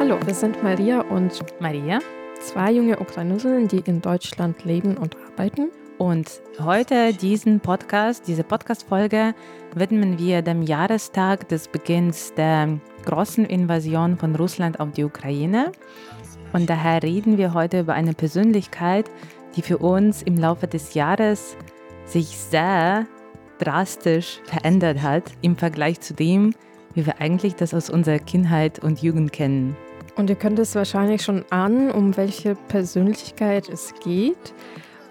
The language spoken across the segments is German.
Hallo, wir sind Maria und Maria. zwei junge Ukrainerinnen, die in Deutschland leben und arbeiten. Und heute diesen Podcast, diese Podcast-Folge widmen wir dem Jahrestag des Beginns der großen Invasion von Russland auf die Ukraine. Und daher reden wir heute über eine Persönlichkeit, die für uns im Laufe des Jahres sich sehr drastisch verändert hat im Vergleich zu dem, wie wir eigentlich das aus unserer Kindheit und Jugend kennen. Und ihr könnt es wahrscheinlich schon ahnen, um welche Persönlichkeit es geht.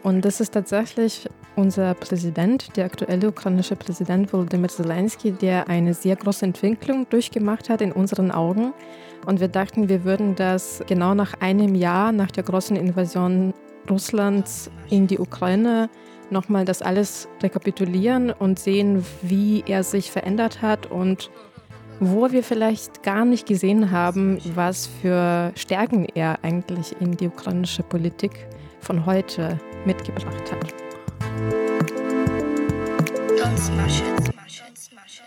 Und das ist tatsächlich unser Präsident, der aktuelle ukrainische Präsident Volodymyr Zelensky, der eine sehr große Entwicklung durchgemacht hat in unseren Augen. Und wir dachten, wir würden das genau nach einem Jahr nach der großen Invasion Russlands in die Ukraine nochmal das alles rekapitulieren und sehen, wie er sich verändert hat und wo wir vielleicht gar nicht gesehen haben, was für Stärken er eigentlich in die ukrainische Politik von heute mitgebracht hat. Don't smash it.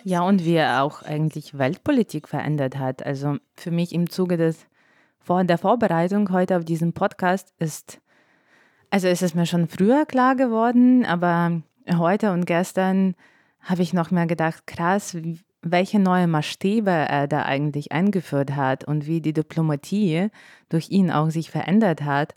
Ja, und wie er auch eigentlich Weltpolitik verändert hat. Also für mich im Zuge des vor der Vorbereitung heute auf diesen Podcast ist, also ist es mir schon früher klar geworden, aber heute und gestern habe ich noch mehr gedacht, krass, welche neue Maßstäbe er da eigentlich eingeführt hat und wie die Diplomatie durch ihn auch sich verändert hat.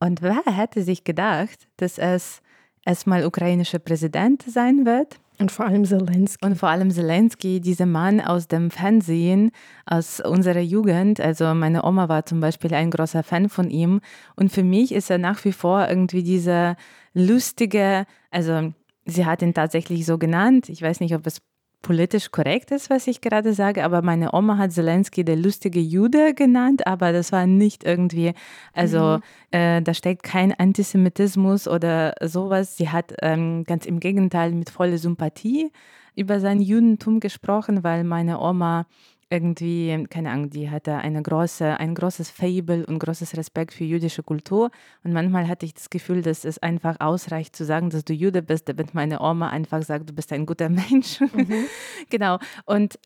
Und wer hätte sich gedacht, dass es erstmal ukrainischer Präsident sein wird Und vor allem Zelensky. und vor allem Zelensky, dieser Mann aus dem Fernsehen, aus unserer Jugend. Also meine Oma war zum Beispiel ein großer Fan von ihm. Und für mich ist er nach wie vor irgendwie dieser lustige, also sie hat ihn tatsächlich so genannt. Ich weiß nicht, ob es politisch korrekt ist, was ich gerade sage, aber meine Oma hat Zelensky der lustige Jude genannt, aber das war nicht irgendwie, also äh, da steckt kein Antisemitismus oder sowas. Sie hat ähm, ganz im Gegenteil mit voller Sympathie über sein Judentum gesprochen, weil meine Oma irgendwie, keine Ahnung, die hatte eine große, ein großes Fable und großes Respekt für jüdische Kultur. Und manchmal hatte ich das Gefühl, dass es einfach ausreicht zu sagen, dass du Jude bist, damit meine Oma einfach sagt, du bist ein guter Mensch. genau. Und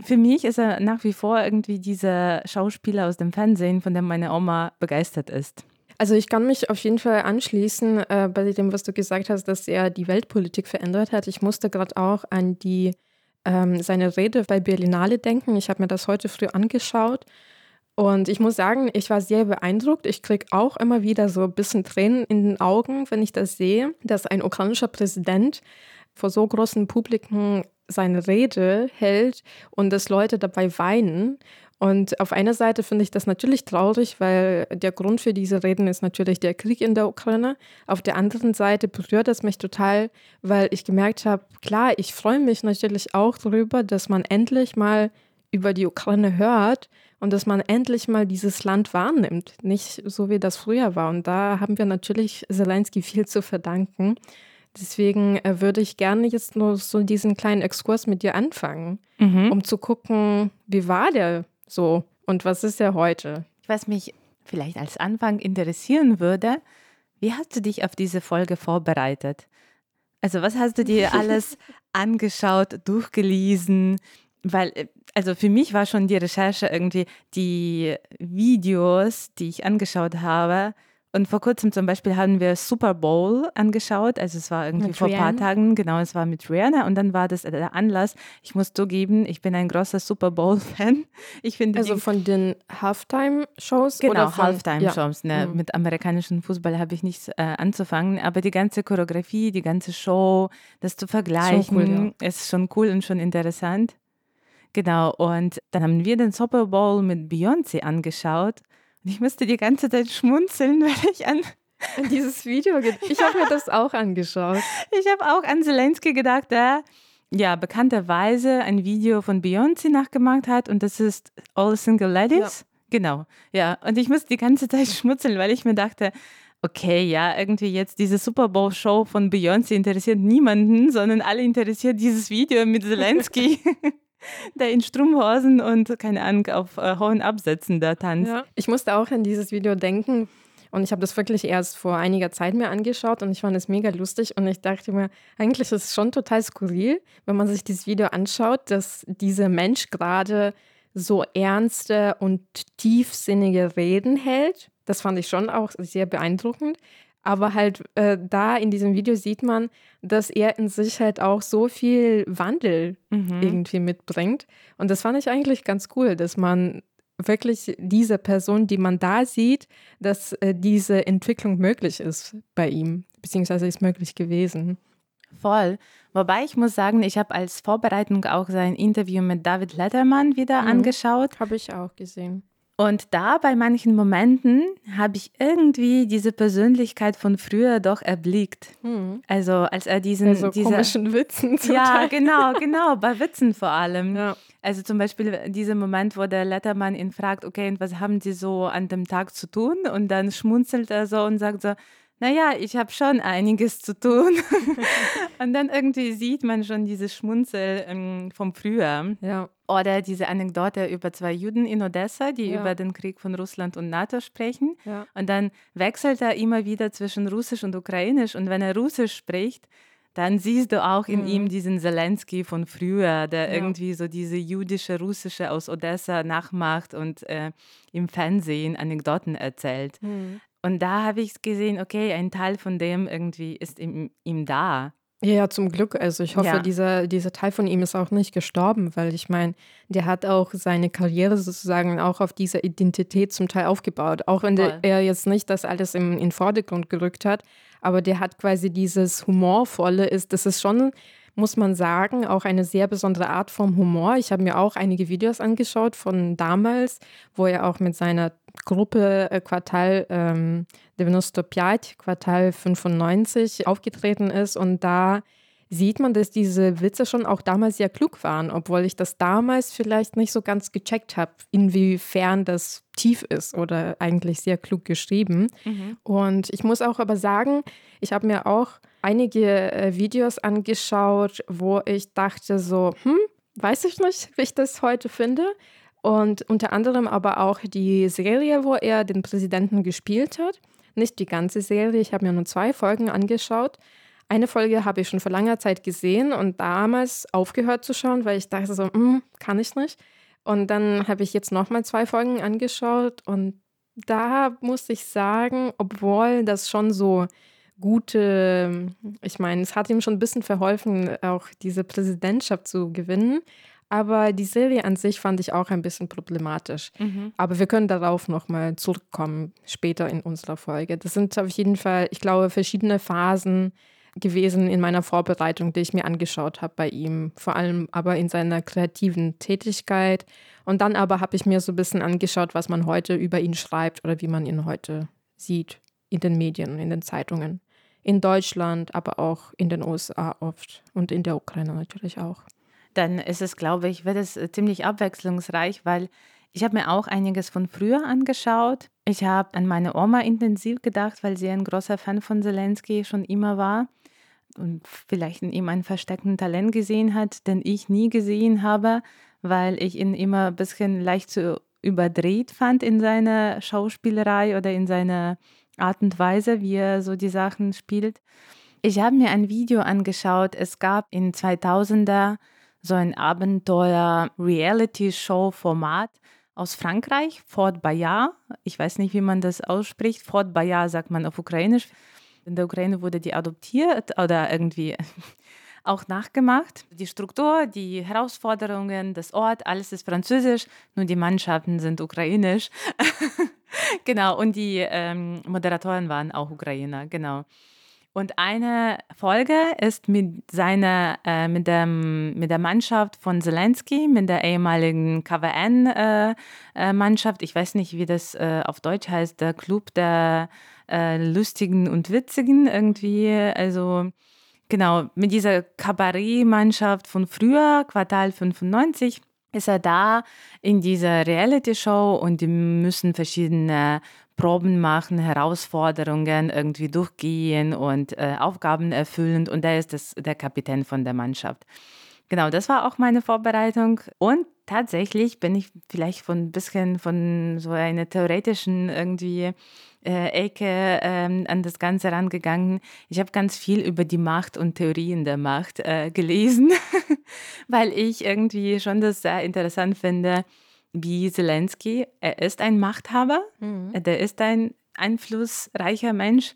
für mich ist er nach wie vor irgendwie dieser Schauspieler aus dem Fernsehen, von dem meine Oma begeistert ist. Also ich kann mich auf jeden Fall anschließen äh, bei dem, was du gesagt hast, dass er die Weltpolitik verändert hat. Ich musste gerade auch an die ähm, seine Rede bei Berlinale denken. Ich habe mir das heute früh angeschaut. Und ich muss sagen, ich war sehr beeindruckt. Ich kriege auch immer wieder so ein bisschen Tränen in den Augen, wenn ich das sehe, dass ein ukrainischer Präsident vor so großen Publiken seine Rede hält und dass Leute dabei weinen. Und auf einer Seite finde ich das natürlich traurig, weil der Grund für diese Reden ist natürlich der Krieg in der Ukraine. Auf der anderen Seite berührt es mich total, weil ich gemerkt habe, klar, ich freue mich natürlich auch darüber, dass man endlich mal über die Ukraine hört und dass man endlich mal dieses Land wahrnimmt. Nicht so, wie das früher war. Und da haben wir natürlich Zelensky viel zu verdanken. Deswegen äh, würde ich gerne jetzt nur so diesen kleinen Exkurs mit dir anfangen, um zu gucken, wie war der so und was ist er heute? Was mich vielleicht als Anfang interessieren würde, wie hast du dich auf diese Folge vorbereitet? Also was hast du dir alles angeschaut, durchgelesen? Weil, äh, also für mich war schon die Recherche irgendwie die Videos, die ich angeschaut habe. Und vor kurzem zum Beispiel haben wir Super Bowl angeschaut. Also es war irgendwie Mit vor ein paar? Tagen, genau, es war mit Rihanna. Und dann war das der Anlass. Ich muss zugeben, ich bin ein großer Super Bowl-Fan. Ich finde Also von den Halftime-Shows? Genau, oder von- Halftime-Shows. Ne? Mhm. Mit amerikanischem Fußball habe ich nichts äh, anzufangen, aber die ganze Choreografie, die ganze Show, das zu vergleichen, cool, ist schon cool und schon interessant. Genau, und dann haben wir den Super Bowl mit Beyoncé angeschaut und ich musste die ganze Zeit schmunzeln, weil ich an, Ja. Dieses Video, ge- ich habe mir das auch angeschaut. ich habe auch an Zelensky gedacht, der ja bekannterweise ein Video von Beyoncé nachgemacht hat und das ist All Single Ladies. Genau, ja. Und ich musste die ganze Zeit schmunzeln, weil ich mir dachte, okay, ja, irgendwie jetzt diese Super Bowl-Show von Beyoncé interessiert niemanden, sondern alle interessiert dieses Video mit Zelensky, der in Strumpfhosen und, keine Ahnung, auf äh, hohen Absätzen da tanzt. Ja. Ich musste auch an dieses Video denken. Und ich habe das wirklich erst vor einiger Zeit mir angeschaut und ich fand es mega lustig. Und ich dachte mir, eigentlich ist es schon total skurril, wenn man sich dieses Video anschaut, dass dieser Mensch gerade so ernste und tiefsinnige Reden hält. Das fand ich schon auch sehr beeindruckend. Aber halt äh, da in diesem Video sieht man, dass er in sich halt auch so viel Wandel mhm. irgendwie mitbringt. Und das fand ich eigentlich ganz cool, dass man wirklich diese Person, die man da sieht, dass äh, diese Entwicklung möglich ist bei ihm, beziehungsweise ist möglich gewesen. Voll. Wobei ich muss sagen, ich habe als Vorbereitung auch sein Interview mit David Letterman wieder mhm. angeschaut. Habe ich auch gesehen. Und da bei manchen Momenten habe ich irgendwie diese Persönlichkeit von früher doch erblickt. Mhm. Also als er diesen also diese, komischen Witzen. Ja, genau, genau, bei Witzen vor allem. Ja. Also zum Beispiel dieser Moment, wo der Lettermann ihn fragt, okay, und was haben Sie so an dem Tag zu tun? Und dann schmunzelt er so und sagt so, naja, ich habe schon einiges zu tun. und dann irgendwie sieht man schon dieses Schmunzel ähm, vom Früher. Ja. Oder diese Anekdote über zwei Juden in Odessa, die ja. über den Krieg von Russland und NATO sprechen. Ja. Und dann wechselt er immer wieder zwischen Russisch und Ukrainisch. Und wenn er Russisch spricht, dann siehst du auch in mhm. ihm diesen Zelensky von früher, der ja. irgendwie so diese jüdische, russische aus Odessa nachmacht und äh, im Fernsehen Anekdoten erzählt. Mhm. Und da habe ich gesehen, okay, ein Teil von dem irgendwie ist ihm, ihm da. Ja, zum Glück. Also ich hoffe, ja. dieser, dieser Teil von ihm ist auch nicht gestorben, weil ich meine, der hat auch seine Karriere sozusagen auch auf dieser Identität zum Teil aufgebaut. Auch wenn der, er jetzt nicht das alles im, in den Vordergrund gerückt hat, aber der hat quasi dieses Humorvolle, ist, das ist schon muss man sagen, auch eine sehr besondere Art vom Humor. Ich habe mir auch einige Videos angeschaut von damals, wo er auch mit seiner Gruppe äh, Quartal ähm, 95, Quartal 95 aufgetreten ist und da sieht man, dass diese Witze schon auch damals sehr klug waren, obwohl ich das damals vielleicht nicht so ganz gecheckt habe, inwiefern das tief ist oder eigentlich sehr klug geschrieben. Mhm. Und ich muss auch aber sagen, ich habe mir auch einige äh, Videos angeschaut, wo ich dachte so, hm, weiß ich nicht, wie ich das heute finde. Und unter anderem aber auch die Serie, wo er den Präsidenten gespielt hat. Nicht die ganze Serie, ich habe mir nur zwei Folgen angeschaut. Eine Folge habe ich schon vor langer Zeit gesehen und damals aufgehört zu schauen, weil ich dachte so, hm, kann ich nicht. Und dann habe ich jetzt nochmal zwei Folgen angeschaut und da muss ich sagen, obwohl das schon so gute, ich meine, es hat ihm schon ein bisschen verholfen, auch diese Präsidentschaft zu gewinnen. Aber die Serie an sich fand ich auch ein bisschen problematisch. Mhm. Aber wir können darauf nochmal zurückkommen, später in unserer Folge. Das sind auf jeden Fall, ich glaube, verschiedene Phasen, gewesen in meiner Vorbereitung, die ich mir angeschaut habe bei ihm, vor allem aber in seiner kreativen Tätigkeit. Und dann aber habe ich mir so ein bisschen angeschaut, was man heute über ihn schreibt oder wie man ihn heute sieht in den Medien, in den Zeitungen. In Deutschland, aber auch in den USA oft und in der Ukraine natürlich auch. Dann ist es, glaube ich, wird es ziemlich abwechslungsreich, weil ich habe mir auch einiges von früher angeschaut. Ich habe an meine Oma intensiv gedacht, weil sie ein großer Fan von Zelensky schon immer war und vielleicht in ihm ein versteckten Talent gesehen hat, den ich nie gesehen habe, weil ich ihn immer ein bisschen leicht zu überdreht fand in seiner Schauspielerei oder in seiner Art und Weise, wie er so die Sachen spielt. Ich habe mir ein Video angeschaut. Es gab in 2000er so ein Abenteuer-Reality-Show-Format aus Frankreich, Fort Bayard. Ich weiß nicht, wie man das ausspricht. Fort Bayard sagt man auf Ukrainisch. In der Ukraine wurde die adoptiert oder irgendwie auch nachgemacht. Die Struktur, die Herausforderungen, das Ort, alles ist französisch, nur die Mannschaften sind ukrainisch. genau, und die ähm, Moderatoren waren auch Ukrainer, genau. Und eine Folge ist mit seiner, äh, mit, dem, mit der Mannschaft von Zelensky, mit der ehemaligen KWN-Mannschaft. Äh, äh ich weiß nicht, wie das äh, auf Deutsch heißt, der Club der äh, Lustigen und Witzigen irgendwie. Also genau, mit dieser Kabarett-Mannschaft von früher, Quartal 95 ist er da in dieser Reality-Show und die müssen verschiedene Proben machen, Herausforderungen irgendwie durchgehen und äh, Aufgaben erfüllen und er ist das, der Kapitän von der Mannschaft. Genau, das war auch meine Vorbereitung. Und tatsächlich bin ich vielleicht von ein bisschen von so einer theoretischen irgendwie äh, Ecke ähm, an das Ganze rangegangen. Ich habe ganz viel über die Macht und Theorien der Macht äh, gelesen, weil ich irgendwie schon das sehr interessant finde, wie Zelensky, er ist ein Machthaber, mhm. der ist ein einflussreicher Mensch.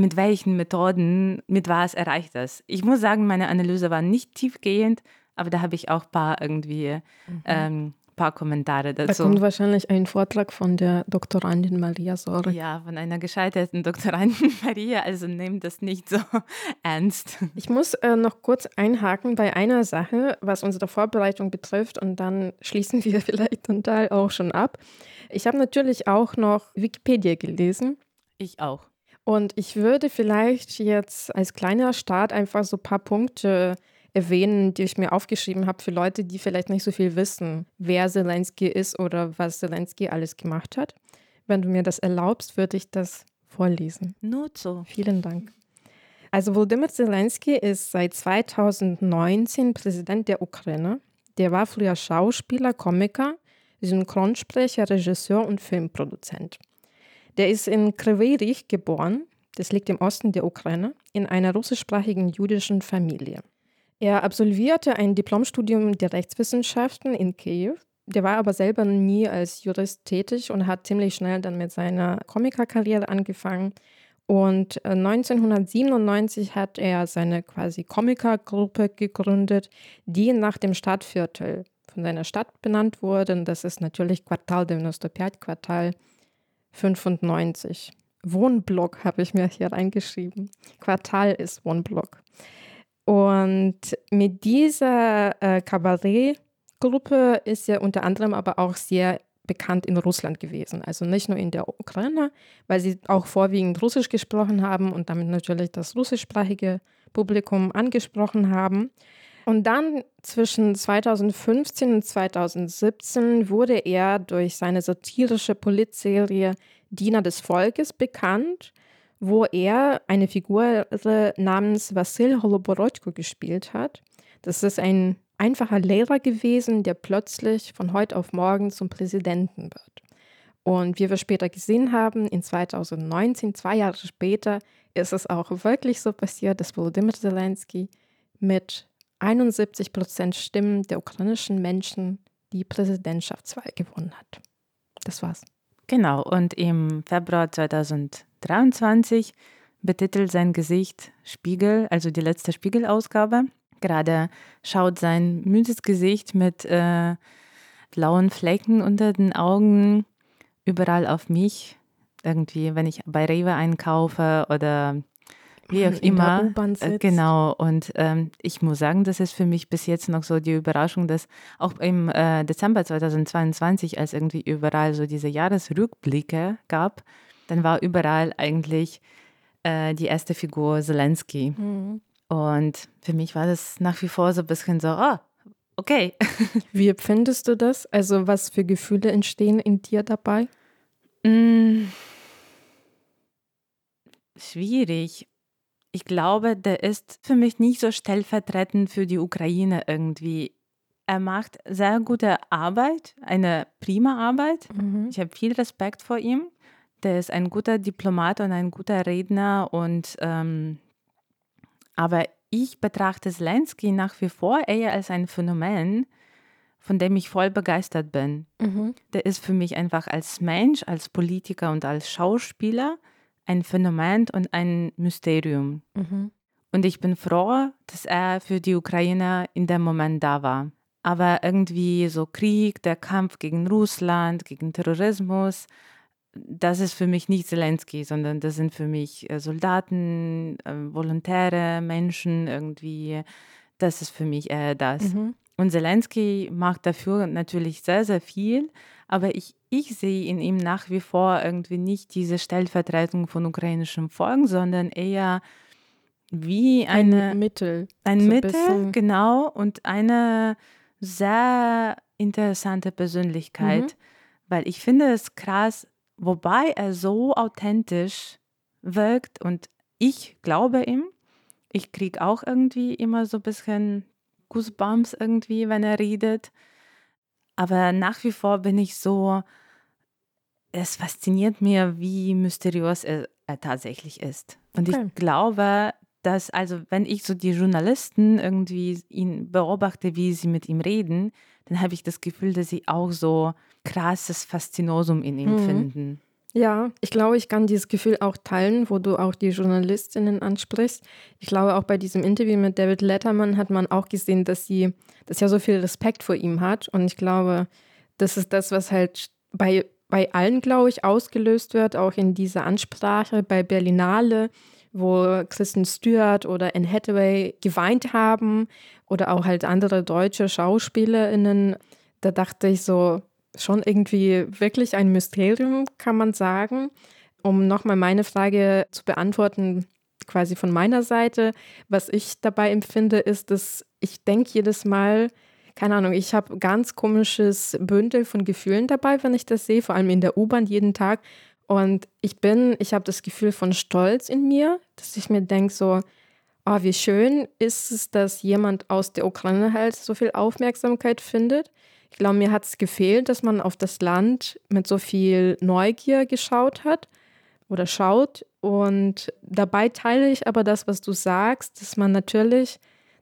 Mit welchen Methoden, mit was erreicht das? Ich muss sagen, meine Analyse war nicht tiefgehend, aber da habe ich auch ein paar irgendwie mhm. ähm, paar Kommentare dazu. Da kommt wahrscheinlich ein Vortrag von der Doktorandin Maria Sorge. Ja, von einer gescheiterten Doktorandin Maria, also nehmt das nicht so ernst. Ich muss äh, noch kurz einhaken bei einer Sache, was unsere Vorbereitung betrifft und dann schließen wir vielleicht den Teil auch schon ab. Ich habe natürlich auch noch Wikipedia gelesen. Ich auch. Und ich würde vielleicht jetzt als kleiner Start einfach so ein paar Punkte erwähnen, die ich mir aufgeschrieben habe für Leute, die vielleicht nicht so viel wissen, wer Zelensky ist oder was Zelensky alles gemacht hat. Wenn du mir das erlaubst, würde ich das vorlesen. Nur so. Vielen Dank. Also Volodymyr Zelensky ist seit 2019 Präsident der Ukraine. Der war früher Schauspieler, Komiker, Synchronsprecher, Regisseur und Filmproduzent. Der ist in Kryvyi geboren, das liegt im Osten der Ukraine, in einer russischsprachigen jüdischen Familie. Er absolvierte ein Diplomstudium der Rechtswissenschaften in Kiew. Der war aber selber nie als Jurist tätig und hat ziemlich schnell dann mit seiner Komikerkarriere angefangen. Und 1997 äh, hat er seine quasi Komikergruppe gegründet, die nach dem Stadtviertel von seiner Stadt benannt wurde. Und das ist natürlich Quartal 95, Quartal 95. Wohnblock habe ich mir hier reingeschrieben. Quartal ist Wohnblock. Und mit dieser äh, Kabarettgruppe ist er unter anderem aber auch sehr bekannt in Russland gewesen. Also nicht nur in der Ukraine, weil sie auch vorwiegend Russisch gesprochen haben und damit natürlich das russischsprachige Publikum angesprochen haben. Und dann zwischen 2015 und 2017 wurde er durch seine satirische Politserie Diener des Volkes bekannt wo er eine Figur namens Vassil Holoborodko gespielt hat. Das ist ein einfacher Lehrer gewesen, der plötzlich von heute auf morgen zum Präsidenten wird. Und wie wir später gesehen haben, in 2019, zwei Jahre später, ist es auch wirklich so passiert, dass Volodymyr Zelensky mit 71 Prozent Stimmen der ukrainischen Menschen die Präsidentschaftswahl gewonnen hat. Das war's. Genau, und im Februar 2020 23 betitelt sein Gesicht Spiegel, also die letzte Spiegelausgabe. Gerade schaut sein müdes Gesicht mit äh, blauen Flecken unter den Augen überall auf mich. Irgendwie, wenn ich bei Rewe einkaufe oder wie auch immer. Äh, genau. Und ähm, ich muss sagen, das ist für mich bis jetzt noch so die Überraschung, dass auch im äh, Dezember 2022, als irgendwie überall so diese Jahresrückblicke gab, dann war überall eigentlich äh, die erste Figur Zelensky. Mhm. Und für mich war das nach wie vor so ein bisschen so, ah, oh, okay. Wie empfindest du das? Also was für Gefühle entstehen in dir dabei? Mm, schwierig. Ich glaube, der ist für mich nicht so stellvertretend für die Ukraine irgendwie. Er macht sehr gute Arbeit, eine prima Arbeit. Mhm. Ich habe viel Respekt vor ihm. Der ist ein guter Diplomat und ein guter Redner und ähm, aber ich betrachte Zelensky nach wie vor eher als ein Phänomen, von dem ich voll begeistert bin. Mhm. Der ist für mich einfach als Mensch, als Politiker und als Schauspieler ein Phänomen und ein Mysterium. Mhm. Und ich bin froh, dass er für die Ukraine in dem Moment da war. Aber irgendwie so Krieg, der Kampf gegen Russland, gegen Terrorismus, das ist für mich nicht Zelensky, sondern das sind für mich äh, Soldaten, äh, Volontäre, Menschen irgendwie. Das ist für mich eher das. Mhm. Und Zelensky macht dafür natürlich sehr, sehr viel, aber ich, ich sehe in ihm nach wie vor irgendwie nicht diese Stellvertretung von ukrainischem Volk, sondern eher wie eine, ein Mittel. Ein Mittel, genau, und eine sehr interessante Persönlichkeit. Mhm. Weil ich finde es krass, wobei er so authentisch wirkt und ich glaube ihm. Ich kriege auch irgendwie immer so ein bisschen Goosebumps irgendwie, wenn er redet. Aber nach wie vor bin ich so, es fasziniert mir, wie mysteriös er, er tatsächlich ist. Und okay. ich glaube, dass, also wenn ich so die Journalisten irgendwie ihn beobachte, wie sie mit ihm reden, dann habe ich das Gefühl, dass sie auch so krasses Faszinosum in ihm mhm. finden. Ja, ich glaube, ich kann dieses Gefühl auch teilen, wo du auch die Journalistinnen ansprichst. Ich glaube, auch bei diesem Interview mit David Letterman hat man auch gesehen, dass sie, dass er so viel Respekt vor ihm hat. Und ich glaube, das ist das, was halt bei, bei allen, glaube ich, ausgelöst wird, auch in dieser Ansprache bei Berlinale, wo Kristen Stewart oder Anne Hathaway geweint haben oder auch halt andere deutsche SchauspielerInnen. Da dachte ich so, schon irgendwie wirklich ein Mysterium, kann man sagen. Um nochmal meine Frage zu beantworten, quasi von meiner Seite, was ich dabei empfinde, ist, dass ich denke jedes Mal, keine Ahnung, ich habe ganz komisches Bündel von Gefühlen dabei, wenn ich das sehe, vor allem in der U-Bahn jeden Tag. Und ich bin, ich habe das Gefühl von Stolz in mir, dass ich mir denke, so, oh, wie schön ist es, dass jemand aus der Ukraine halt so viel Aufmerksamkeit findet. Ich glaube, mir hat es gefehlt, dass man auf das Land mit so viel Neugier geschaut hat oder schaut. Und dabei teile ich aber das, was du sagst, dass man natürlich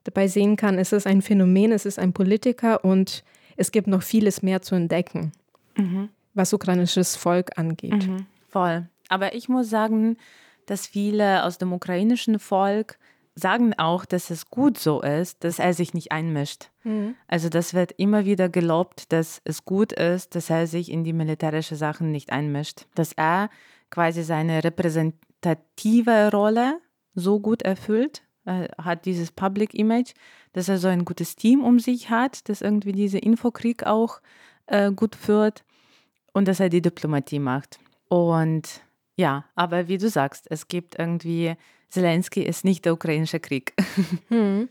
dabei sehen kann, es ist ein Phänomen, es ist ein Politiker und es gibt noch vieles mehr zu entdecken, mhm. was ukrainisches Volk angeht. Mhm. Voll. Aber ich muss sagen, dass viele aus dem ukrainischen Volk sagen auch, dass es gut so ist, dass er sich nicht einmischt. Mhm. Also das wird immer wieder gelobt, dass es gut ist, dass er sich in die militärische Sachen nicht einmischt. Dass er quasi seine repräsentative Rolle so gut erfüllt, er hat dieses Public Image, dass er so ein gutes Team um sich hat, das irgendwie diese Infokrieg auch äh, gut führt und dass er die Diplomatie macht. Und ja, aber wie du sagst, es gibt irgendwie Zelensky ist nicht der ukrainische Krieg. Hm.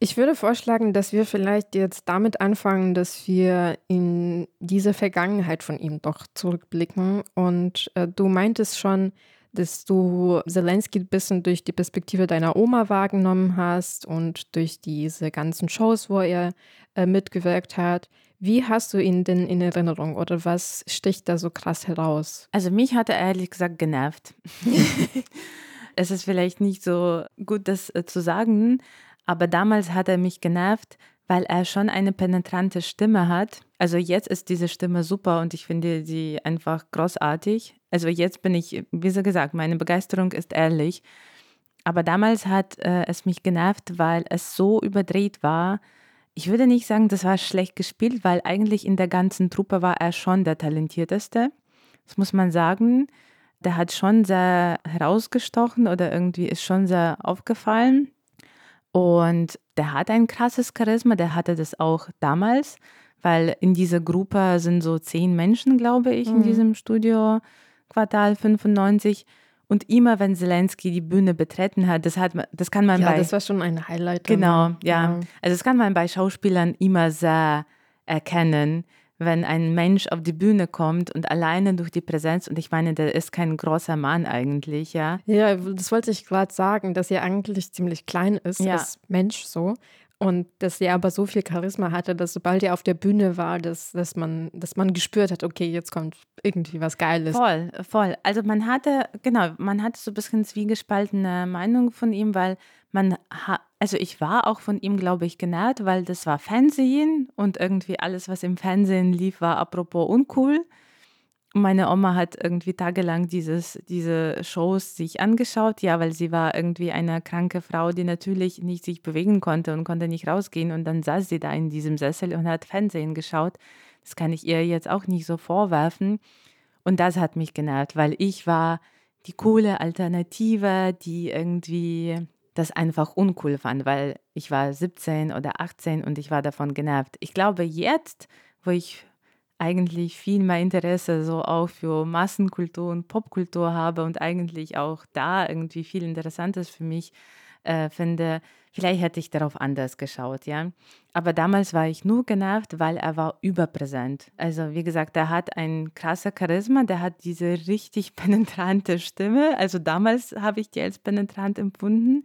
Ich würde vorschlagen, dass wir vielleicht jetzt damit anfangen, dass wir in diese Vergangenheit von ihm doch zurückblicken. Und äh, du meintest schon, dass du Zelensky ein bisschen durch die Perspektive deiner Oma wahrgenommen hast und durch diese ganzen Shows, wo er äh, mitgewirkt hat. Wie hast du ihn denn in Erinnerung oder was sticht da so krass heraus? Also mich hat er ehrlich gesagt genervt. Es ist vielleicht nicht so gut, das äh, zu sagen, aber damals hat er mich genervt, weil er schon eine penetrante Stimme hat. Also jetzt ist diese Stimme super und ich finde sie einfach großartig. Also jetzt bin ich, wie so gesagt, meine Begeisterung ist ehrlich. Aber damals hat äh, es mich genervt, weil es so überdreht war. Ich würde nicht sagen, das war schlecht gespielt, weil eigentlich in der ganzen Truppe war er schon der talentierteste. Das muss man sagen der hat schon sehr herausgestochen oder irgendwie ist schon sehr aufgefallen. Und der hat ein krasses Charisma, der hatte das auch damals, weil in dieser Gruppe sind so zehn Menschen, glaube ich, mhm. in diesem Studio Quartal 95. Und immer wenn Zelensky die Bühne betreten hat, das, hat, das kann man ja, bei. Das war schon ein Highlight. Genau, ja. ja. Also das kann man bei Schauspielern immer sehr erkennen wenn ein Mensch auf die Bühne kommt und alleine durch die Präsenz, und ich meine, der ist kein großer Mann eigentlich, ja. Ja, das wollte ich gerade sagen, dass er eigentlich ziemlich klein ist ja. als Mensch so. Und dass er aber so viel Charisma hatte, dass sobald er auf der Bühne war, dass, dass, man, dass man gespürt hat, okay, jetzt kommt irgendwie was Geiles. Voll, voll. Also man hatte, genau, man hatte so ein bisschen zwiegespaltene Meinung von ihm, weil man, also ich war auch von ihm, glaube ich, genervt, weil das war Fernsehen und irgendwie alles, was im Fernsehen lief, war apropos uncool. Meine Oma hat irgendwie tagelang dieses, diese Shows sich angeschaut, ja, weil sie war irgendwie eine kranke Frau, die natürlich nicht sich bewegen konnte und konnte nicht rausgehen. Und dann saß sie da in diesem Sessel und hat Fernsehen geschaut. Das kann ich ihr jetzt auch nicht so vorwerfen. Und das hat mich genervt, weil ich war die coole Alternative, die irgendwie das einfach uncool fand, weil ich war 17 oder 18 und ich war davon genervt. Ich glaube, jetzt, wo ich eigentlich viel mehr Interesse so auch für Massenkultur und Popkultur habe und eigentlich auch da irgendwie viel Interessantes für mich äh, finde, vielleicht hätte ich darauf anders geschaut, ja. Aber damals war ich nur genervt, weil er war überpräsent. Also wie gesagt, er hat ein krasser Charisma, der hat diese richtig penetrante Stimme. Also damals habe ich die als penetrant empfunden.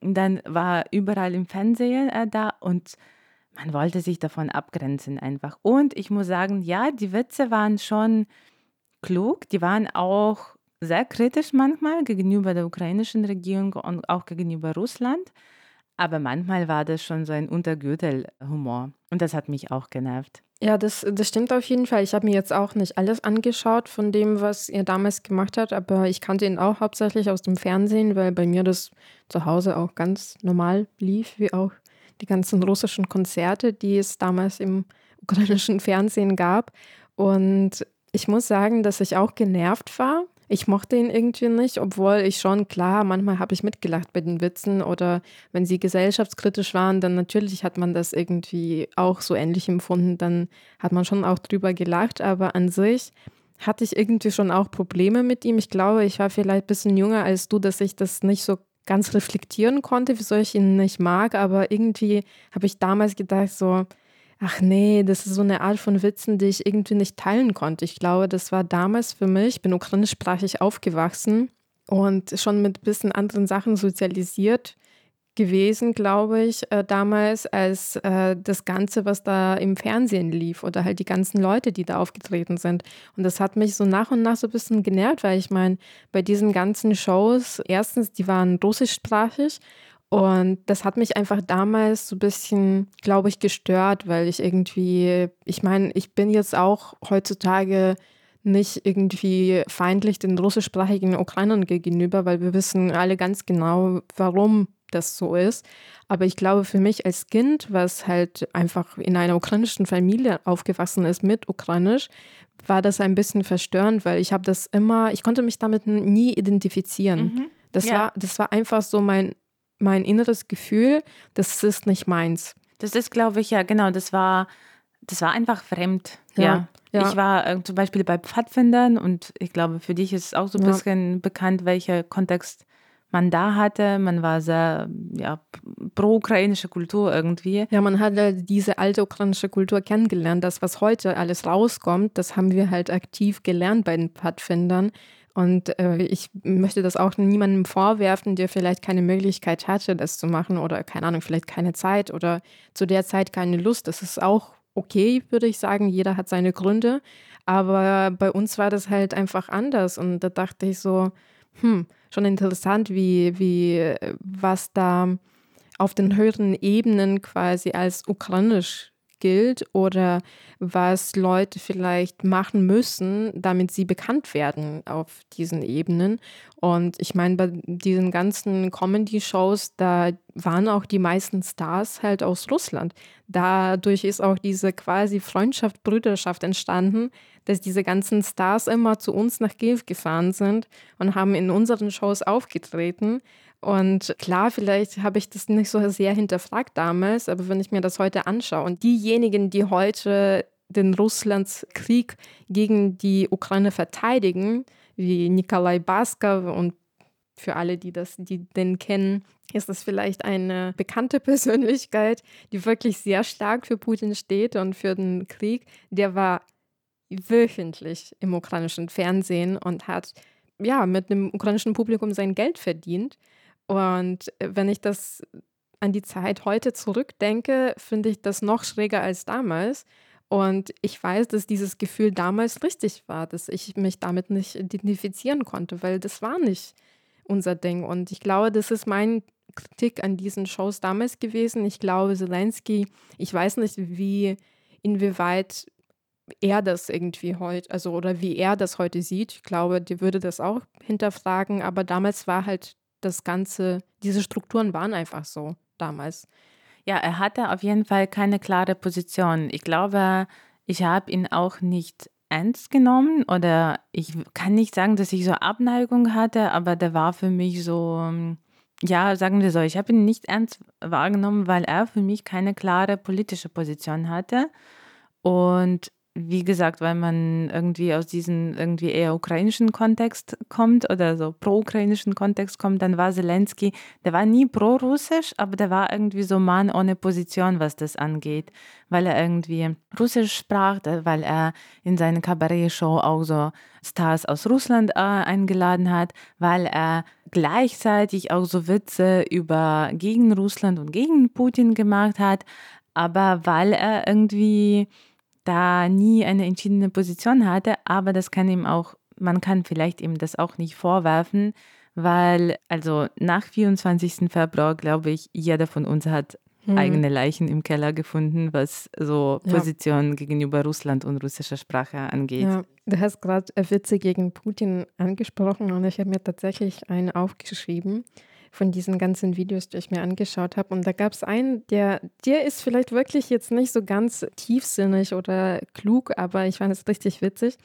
Und dann war überall im Fernsehen äh, da und man wollte sich davon abgrenzen einfach. Und ich muss sagen, ja, die Witze waren schon klug, die waren auch sehr kritisch manchmal gegenüber der ukrainischen Regierung und auch gegenüber Russland. Aber manchmal war das schon so ein Untergürtel-Humor. Und das hat mich auch genervt. Ja, das, das stimmt auf jeden Fall. Ich habe mir jetzt auch nicht alles angeschaut von dem, was er damals gemacht hat, aber ich kannte ihn auch hauptsächlich aus dem Fernsehen, weil bei mir das zu Hause auch ganz normal lief, wie auch die ganzen russischen Konzerte, die es damals im ukrainischen Fernsehen gab. Und ich muss sagen, dass ich auch genervt war, ich mochte ihn irgendwie nicht, obwohl ich schon, klar, manchmal habe ich mitgelacht bei den Witzen oder wenn sie gesellschaftskritisch waren, dann natürlich hat man das irgendwie auch so ähnlich empfunden, dann hat man schon auch drüber gelacht, aber an sich hatte ich irgendwie schon auch Probleme mit ihm. Ich glaube, ich war vielleicht ein bisschen jünger als du, dass ich das nicht so ganz reflektieren konnte, wieso ich ihn nicht mag, aber irgendwie habe ich damals gedacht, so, Ach nee, das ist so eine Art von Witzen, die ich irgendwie nicht teilen konnte. Ich glaube, das war damals für mich, ich bin ukrainischsprachig aufgewachsen und schon mit ein bisschen anderen Sachen sozialisiert gewesen, glaube ich, äh, damals, als äh, das Ganze, was da im Fernsehen lief oder halt die ganzen Leute, die da aufgetreten sind. Und das hat mich so nach und nach so ein bisschen genervt, weil ich meine, bei diesen ganzen Shows, erstens, die waren russischsprachig und das hat mich einfach damals so ein bisschen, glaube ich, gestört, weil ich irgendwie, ich meine, ich bin jetzt auch heutzutage nicht irgendwie feindlich den russischsprachigen Ukrainern gegenüber, weil wir wissen alle ganz genau, warum das so ist. Aber ich glaube, für mich als Kind, was halt einfach in einer ukrainischen Familie aufgewachsen ist mit Ukrainisch, war das ein bisschen verstörend, weil ich habe das immer, ich konnte mich damit nie identifizieren. Mhm. Das, ja. war, das war einfach so mein mein inneres Gefühl, das ist nicht meins. Das ist, glaube ich, ja, genau, das war, das war einfach fremd. Ja. ja. ja. Ich war äh, zum Beispiel bei Pfadfindern und ich glaube, für dich ist es auch so ein ja. bisschen bekannt, welcher Kontext man da hatte. Man war sehr ja, pro-ukrainische Kultur irgendwie. Ja, man hat halt diese alte ukrainische Kultur kennengelernt. Das, was heute alles rauskommt, das haben wir halt aktiv gelernt bei den Pfadfindern. Und äh, ich möchte das auch niemandem vorwerfen, der vielleicht keine Möglichkeit hatte, das zu machen oder keine Ahnung, vielleicht keine Zeit oder zu der Zeit keine Lust. Das ist auch okay, würde ich sagen. Jeder hat seine Gründe. Aber bei uns war das halt einfach anders. Und da dachte ich so, hm, schon interessant, wie, wie, was da auf den höheren Ebenen quasi als ukrainisch gilt oder was Leute vielleicht machen müssen, damit sie bekannt werden auf diesen Ebenen. Und ich meine, bei diesen ganzen Comedy-Shows, da waren auch die meisten Stars halt aus Russland. Dadurch ist auch diese quasi Freundschaft, Brüderschaft entstanden, dass diese ganzen Stars immer zu uns nach Kiew gefahren sind und haben in unseren Shows aufgetreten. Und klar, vielleicht habe ich das nicht so sehr hinterfragt damals, aber wenn ich mir das heute anschaue und diejenigen, die heute den Russlands Krieg gegen die Ukraine verteidigen, wie Nikolai Baskov und für alle, die das, die den kennen, ist das vielleicht eine bekannte Persönlichkeit, die wirklich sehr stark für Putin steht und für den Krieg. Der war wöchentlich im ukrainischen Fernsehen und hat ja mit dem ukrainischen Publikum sein Geld verdient. Und äh, wenn ich das an die Zeit heute zurückdenke, finde ich das noch schräger als damals. Und ich weiß, dass dieses Gefühl damals richtig war, dass ich mich damit nicht identifizieren konnte, weil das war nicht unser Ding. Und ich glaube, das ist mein Kritik an diesen Shows damals gewesen. Ich glaube, Zelensky, ich weiß nicht, wie, inwieweit er das irgendwie heute, also oder wie er das heute sieht. Ich glaube, die würde das auch hinterfragen, aber damals war halt das Ganze, diese Strukturen waren einfach so damals. Ja, er hatte auf jeden Fall keine klare Position. Ich glaube, ich habe ihn auch nicht ernst genommen oder ich kann nicht sagen, dass ich so Abneigung hatte, aber der war für mich so, ja, sagen wir so, ich habe ihn nicht ernst wahrgenommen, weil er für mich keine klare politische Position hatte. Und wie gesagt, weil man irgendwie aus diesem irgendwie eher ukrainischen Kontext kommt oder so pro-ukrainischen Kontext kommt, dann war Zelensky, der war nie pro-russisch, aber der war irgendwie so Mann ohne Position, was das angeht, weil er irgendwie Russisch sprach, weil er in seine Kabarett-Show auch so Stars aus Russland äh, eingeladen hat, weil er gleichzeitig auch so Witze über gegen Russland und gegen Putin gemacht hat, aber weil er irgendwie da nie eine entschiedene Position hatte, aber das kann ihm auch, man kann vielleicht ihm das auch nicht vorwerfen, weil also nach 24. Februar, glaube ich, jeder von uns hat hm. eigene Leichen im Keller gefunden, was so Positionen ja. gegenüber Russland und russischer Sprache angeht. Ja, du hast gerade Witze gegen Putin angesprochen und ich habe mir tatsächlich einen aufgeschrieben von diesen ganzen Videos, die ich mir angeschaut habe. Und da gab es einen, der, der ist vielleicht wirklich jetzt nicht so ganz tiefsinnig oder klug, aber ich fand es richtig witzig.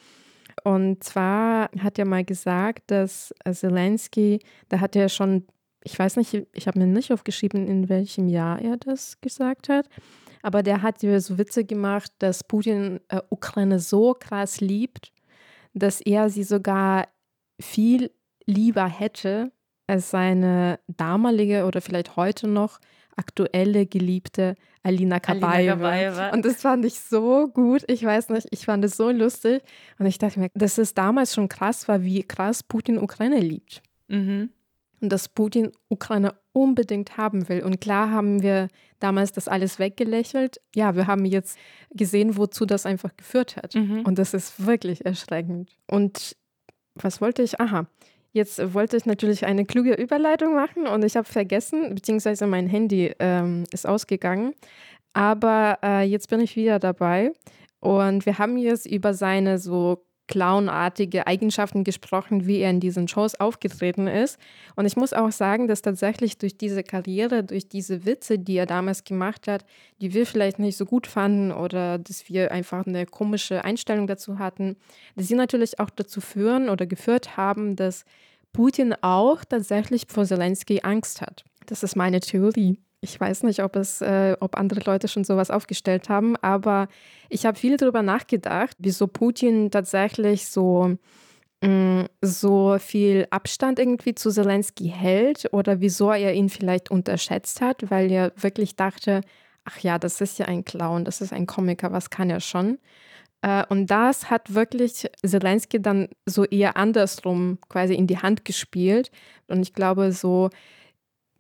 Und zwar hat er mal gesagt, dass Zelensky, da hat er schon, ich weiß nicht, ich habe mir nicht aufgeschrieben, in welchem Jahr er das gesagt hat, aber der hat so Witze gemacht, dass Putin äh, Ukraine so krass liebt, dass er sie sogar viel lieber hätte als seine damalige oder vielleicht heute noch aktuelle Geliebte Alina Kabaeva. Und das fand ich so gut. Ich weiß nicht, ich fand es so lustig. Und ich dachte mir, dass es damals schon krass war, wie krass Putin Ukraine liebt. Mhm. Und dass Putin Ukraine unbedingt haben will. Und klar haben wir damals das alles weggelächelt. Ja, wir haben jetzt gesehen, wozu das einfach geführt hat. Mhm. Und das ist wirklich erschreckend. Und was wollte ich? Aha. Jetzt wollte ich natürlich eine kluge Überleitung machen und ich habe vergessen, beziehungsweise mein Handy ähm, ist ausgegangen. Aber äh, jetzt bin ich wieder dabei und wir haben jetzt über seine so clownartige Eigenschaften gesprochen, wie er in diesen Shows aufgetreten ist. Und ich muss auch sagen, dass tatsächlich durch diese Karriere, durch diese Witze, die er damals gemacht hat, die wir vielleicht nicht so gut fanden oder dass wir einfach eine komische Einstellung dazu hatten, dass sie natürlich auch dazu führen oder geführt haben, dass Putin auch tatsächlich vor Zelensky Angst hat. Das ist meine Theorie. Ich weiß nicht, ob es, äh, ob andere Leute schon sowas aufgestellt haben, aber ich habe viel darüber nachgedacht, wieso Putin tatsächlich so mm, so viel Abstand irgendwie zu Zelensky hält oder wieso er ihn vielleicht unterschätzt hat, weil er wirklich dachte, ach ja, das ist ja ein Clown, das ist ein Komiker, was kann er schon? Äh, und das hat wirklich Zelensky dann so eher andersrum quasi in die Hand gespielt. Und ich glaube, so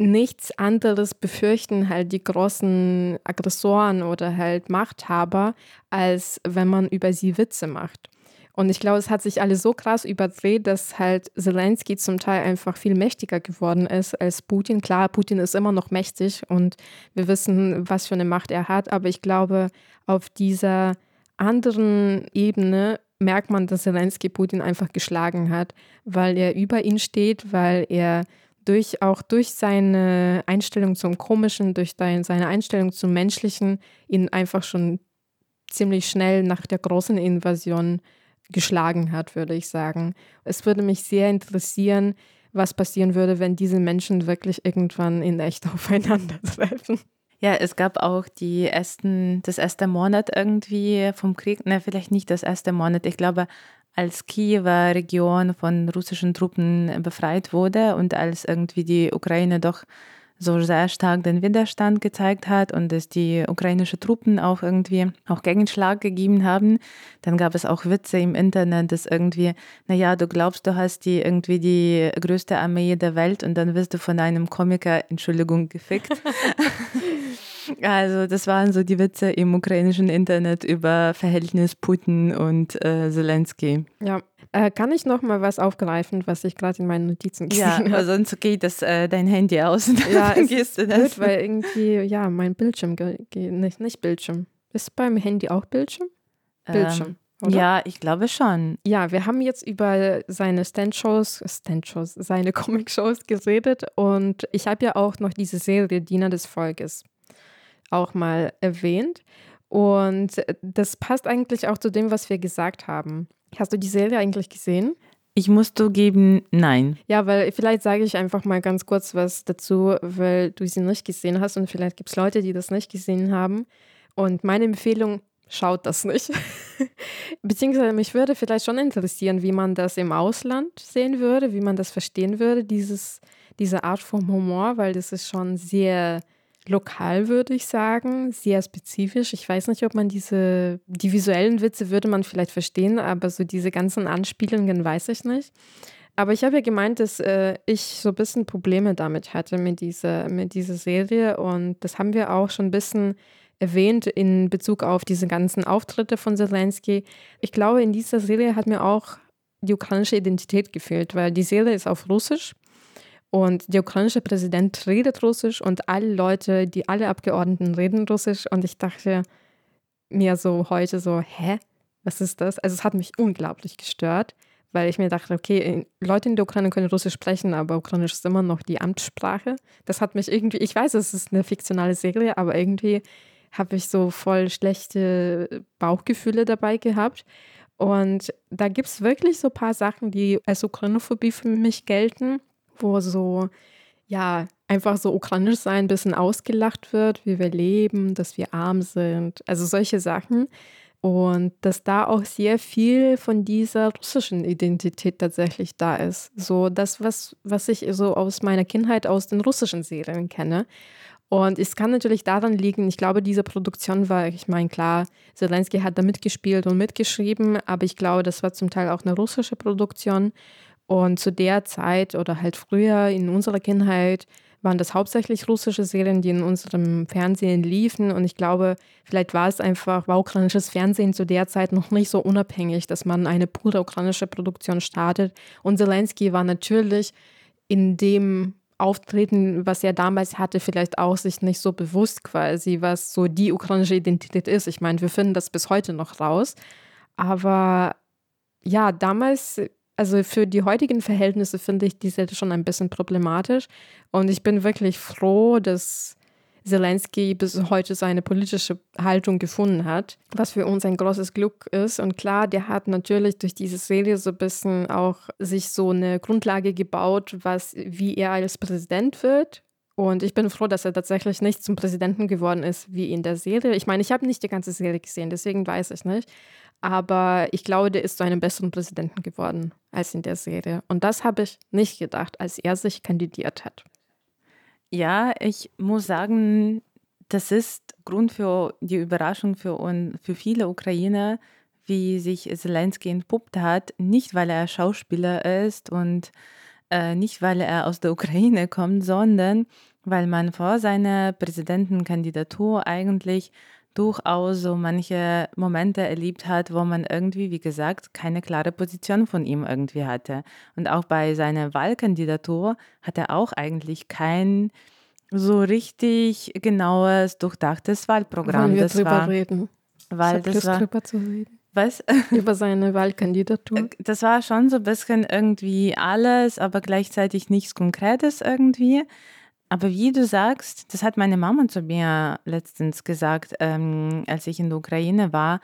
nichts anderes befürchten halt die großen Aggressoren oder halt Machthaber, als wenn man über sie Witze macht. Und ich glaube, es hat sich alles so krass überdreht, dass halt Zelensky zum Teil einfach viel mächtiger geworden ist als Putin. Klar, Putin ist immer noch mächtig und wir wissen, was für eine Macht er hat, aber ich glaube, auf dieser anderen Ebene merkt man, dass Zelensky Putin einfach geschlagen hat, weil er über ihn steht, weil er durch, auch durch seine Einstellung zum Komischen, durch seine Einstellung zum Menschlichen ihn einfach schon ziemlich schnell nach der großen Invasion geschlagen hat, würde ich sagen. Es würde mich sehr interessieren, was passieren würde, wenn diese Menschen wirklich irgendwann in echt aufeinandertreffen. Ja, es gab auch die ersten, das erste Monat irgendwie vom Krieg, ne, vielleicht nicht das erste Monat, ich glaube als Kiewer Region von russischen Truppen befreit wurde und als irgendwie die Ukraine doch so sehr stark den Widerstand gezeigt hat und dass die ukrainischen Truppen auch irgendwie auch Gegenschlag gegeben haben. Dann gab es auch Witze im Internet, dass irgendwie, naja, du glaubst, du hast die irgendwie die größte Armee der Welt und dann wirst du von einem Komiker, Entschuldigung, gefickt. Also das waren so die Witze im ukrainischen Internet über Verhältnis Putin und äh, Zelensky. Ja, äh, kann ich noch mal was aufgreifen, was ich gerade in meinen Notizen gesehen ja, habe? Ja, sonst geht das äh, dein Handy aus. Und ja, es gehst du das. Blöd, weil irgendwie, ja, mein Bildschirm geht nicht, nicht Bildschirm. Ist beim Handy auch Bildschirm? Bildschirm. Ähm, oder? Ja, ich glaube schon. Ja, wir haben jetzt über seine Stand-Shows, Stand-Shows, seine Comic-Shows geredet und ich habe ja auch noch diese Serie Diener des Volkes auch mal erwähnt. Und das passt eigentlich auch zu dem, was wir gesagt haben. Hast du die Serie eigentlich gesehen? Ich muss zugeben, nein. Ja, weil vielleicht sage ich einfach mal ganz kurz was dazu, weil du sie nicht gesehen hast und vielleicht gibt es Leute, die das nicht gesehen haben. Und meine Empfehlung, schaut das nicht. Beziehungsweise mich würde vielleicht schon interessieren, wie man das im Ausland sehen würde, wie man das verstehen würde, dieses, diese Art von Humor, weil das ist schon sehr lokal, würde ich sagen, sehr spezifisch. Ich weiß nicht, ob man diese, die visuellen Witze würde man vielleicht verstehen, aber so diese ganzen Anspielungen weiß ich nicht. Aber ich habe ja gemeint, dass äh, ich so ein bisschen Probleme damit hatte mit dieser, mit dieser Serie. Und das haben wir auch schon ein bisschen erwähnt in Bezug auf diese ganzen Auftritte von Zelensky. Ich glaube, in dieser Serie hat mir auch die ukrainische Identität gefehlt, weil die Serie ist auf Russisch und der ukrainische Präsident redet Russisch und alle Leute, die alle Abgeordneten reden Russisch. Und ich dachte mir so heute so, hä, was ist das? Also es hat mich unglaublich gestört, weil ich mir dachte, okay, Leute in der Ukraine können Russisch sprechen, aber Ukrainisch ist immer noch die Amtssprache. Das hat mich irgendwie, ich weiß, es ist eine fiktionale Serie, aber irgendwie habe ich so voll schlechte Bauchgefühle dabei gehabt. Und da gibt es wirklich so ein paar Sachen, die als Ukrainophobie für mich gelten wo so, ja, einfach so ukrainisch sein ein bisschen ausgelacht wird, wie wir leben, dass wir arm sind, also solche Sachen. Und dass da auch sehr viel von dieser russischen Identität tatsächlich da ist. So das, was, was ich so aus meiner Kindheit aus den russischen Serien kenne. Und es kann natürlich daran liegen, ich glaube, diese Produktion war, ich meine, klar, Zelensky hat da mitgespielt und mitgeschrieben, aber ich glaube, das war zum Teil auch eine russische Produktion. Und zu der Zeit oder halt früher in unserer Kindheit waren das hauptsächlich russische Serien, die in unserem Fernsehen liefen. Und ich glaube, vielleicht war es einfach, war ukrainisches Fernsehen zu der Zeit noch nicht so unabhängig, dass man eine pure ukrainische Produktion startet. Und Zelensky war natürlich in dem Auftreten, was er damals hatte, vielleicht auch sich nicht so bewusst quasi, was so die ukrainische Identität ist. Ich meine, wir finden das bis heute noch raus. Aber ja, damals also für die heutigen Verhältnisse finde ich diese schon ein bisschen problematisch. Und ich bin wirklich froh, dass Zelensky bis heute seine politische Haltung gefunden hat, was für uns ein großes Glück ist. Und klar, der hat natürlich durch diese Serie so ein bisschen auch sich so eine Grundlage gebaut, was, wie er als Präsident wird. Und ich bin froh, dass er tatsächlich nicht zum Präsidenten geworden ist wie in der Serie. Ich meine, ich habe nicht die ganze Serie gesehen, deswegen weiß ich nicht. Aber ich glaube, der ist zu einem besseren Präsidenten geworden als in der Serie. Und das habe ich nicht gedacht, als er sich kandidiert hat. Ja, ich muss sagen, das ist Grund für die Überraschung für, für viele Ukrainer, wie sich Zelensky entpuppt hat. Nicht, weil er Schauspieler ist und äh, nicht, weil er aus der Ukraine kommt, sondern weil man vor seiner Präsidentenkandidatur eigentlich durchaus so manche Momente erlebt hat, wo man irgendwie, wie gesagt, keine klare Position von ihm irgendwie hatte. Und auch bei seiner Wahlkandidatur hat er auch eigentlich kein so richtig genaues, durchdachtes Wahlprogramm. Wollen wir das drüber war, reden? Weil das war, drüber zu reden. Was? Über seine Wahlkandidatur. Äh, das war schon so ein bisschen irgendwie alles, aber gleichzeitig nichts Konkretes irgendwie. Aber wie du sagst, das hat meine Mama zu mir letztens gesagt, ähm, als ich in der Ukraine war,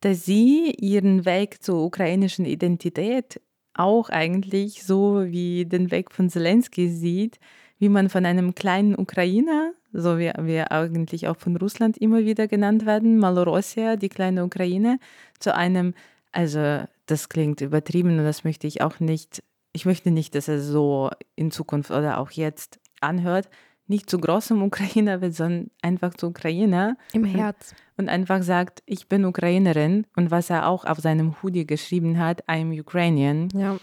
dass sie ihren Weg zur ukrainischen Identität auch eigentlich so wie den Weg von Zelensky sieht, wie man von einem kleinen Ukrainer, so wie wir eigentlich auch von Russland immer wieder genannt werden, Malorossia, die kleine Ukraine, zu einem, also das klingt übertrieben und das möchte ich auch nicht, ich möchte nicht, dass er so in Zukunft oder auch jetzt anhört, nicht zu großem Ukrainer wird, sondern einfach zu Ukrainer. Im Herz. Und, und einfach sagt, ich bin Ukrainerin. Und was er auch auf seinem Hoodie geschrieben hat, I'm Ukrainian. Ja.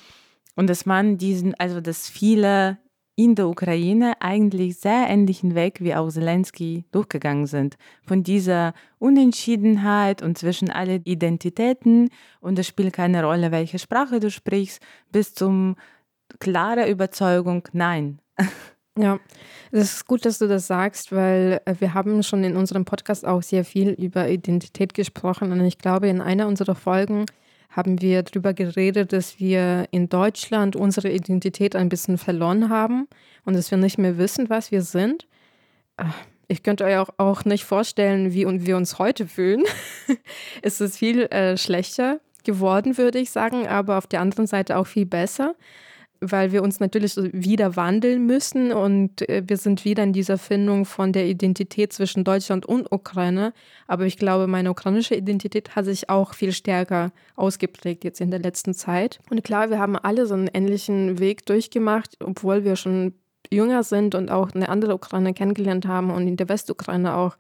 Und dass man diesen, also dass viele in der Ukraine eigentlich sehr ähnlichen Weg wie auch Zelensky durchgegangen sind. Von dieser Unentschiedenheit und zwischen alle Identitäten und es spielt keine Rolle, welche Sprache du sprichst, bis zum klare Überzeugung, nein. Ja, es ist gut, dass du das sagst, weil äh, wir haben schon in unserem Podcast auch sehr viel über Identität gesprochen und ich glaube, in einer unserer Folgen haben wir darüber geredet, dass wir in Deutschland unsere Identität ein bisschen verloren haben und dass wir nicht mehr wissen, was wir sind. Äh, ich könnte euch auch, auch nicht vorstellen, wie wir uns heute fühlen. es ist viel äh, schlechter geworden, würde ich sagen, aber auf der anderen Seite auch viel besser weil wir uns natürlich wieder wandeln müssen und äh, wir sind wieder in dieser Findung von der Identität zwischen Deutschland und Ukraine. Aber ich glaube, meine ukrainische Identität hat sich auch viel stärker ausgeprägt jetzt in der letzten Zeit. Und klar, wir haben alle so einen ähnlichen Weg durchgemacht, obwohl wir schon jünger sind und auch eine andere Ukraine kennengelernt haben und in der Westukraine auch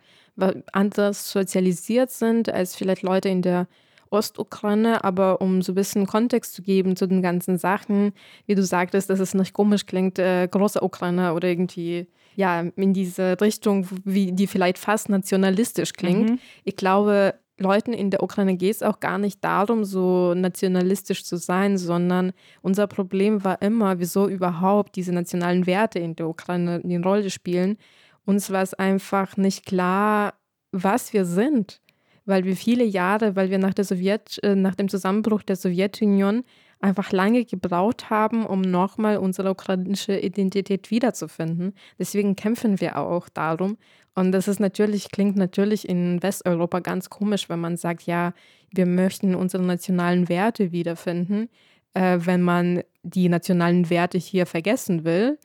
anders sozialisiert sind als vielleicht Leute in der Ostukraine, aber um so ein bisschen Kontext zu geben zu den ganzen Sachen, wie du sagtest, dass es nicht komisch klingt, äh, große Ukraine oder irgendwie ja in diese Richtung, wie die vielleicht fast nationalistisch klingt. Mhm. Ich glaube, Leuten in der Ukraine geht es auch gar nicht darum, so nationalistisch zu sein, sondern unser Problem war immer, wieso überhaupt diese nationalen Werte in der Ukraine eine Rolle spielen. Uns war es einfach nicht klar, was wir sind, weil wir viele Jahre, weil wir nach der Sowjet, äh, nach dem Zusammenbruch der Sowjetunion einfach lange gebraucht haben, um nochmal unsere ukrainische Identität wiederzufinden. Deswegen kämpfen wir auch darum. Und das ist natürlich, klingt natürlich in Westeuropa ganz komisch, wenn man sagt, ja, wir möchten unsere nationalen Werte wiederfinden, äh, wenn man die nationalen Werte hier vergessen will.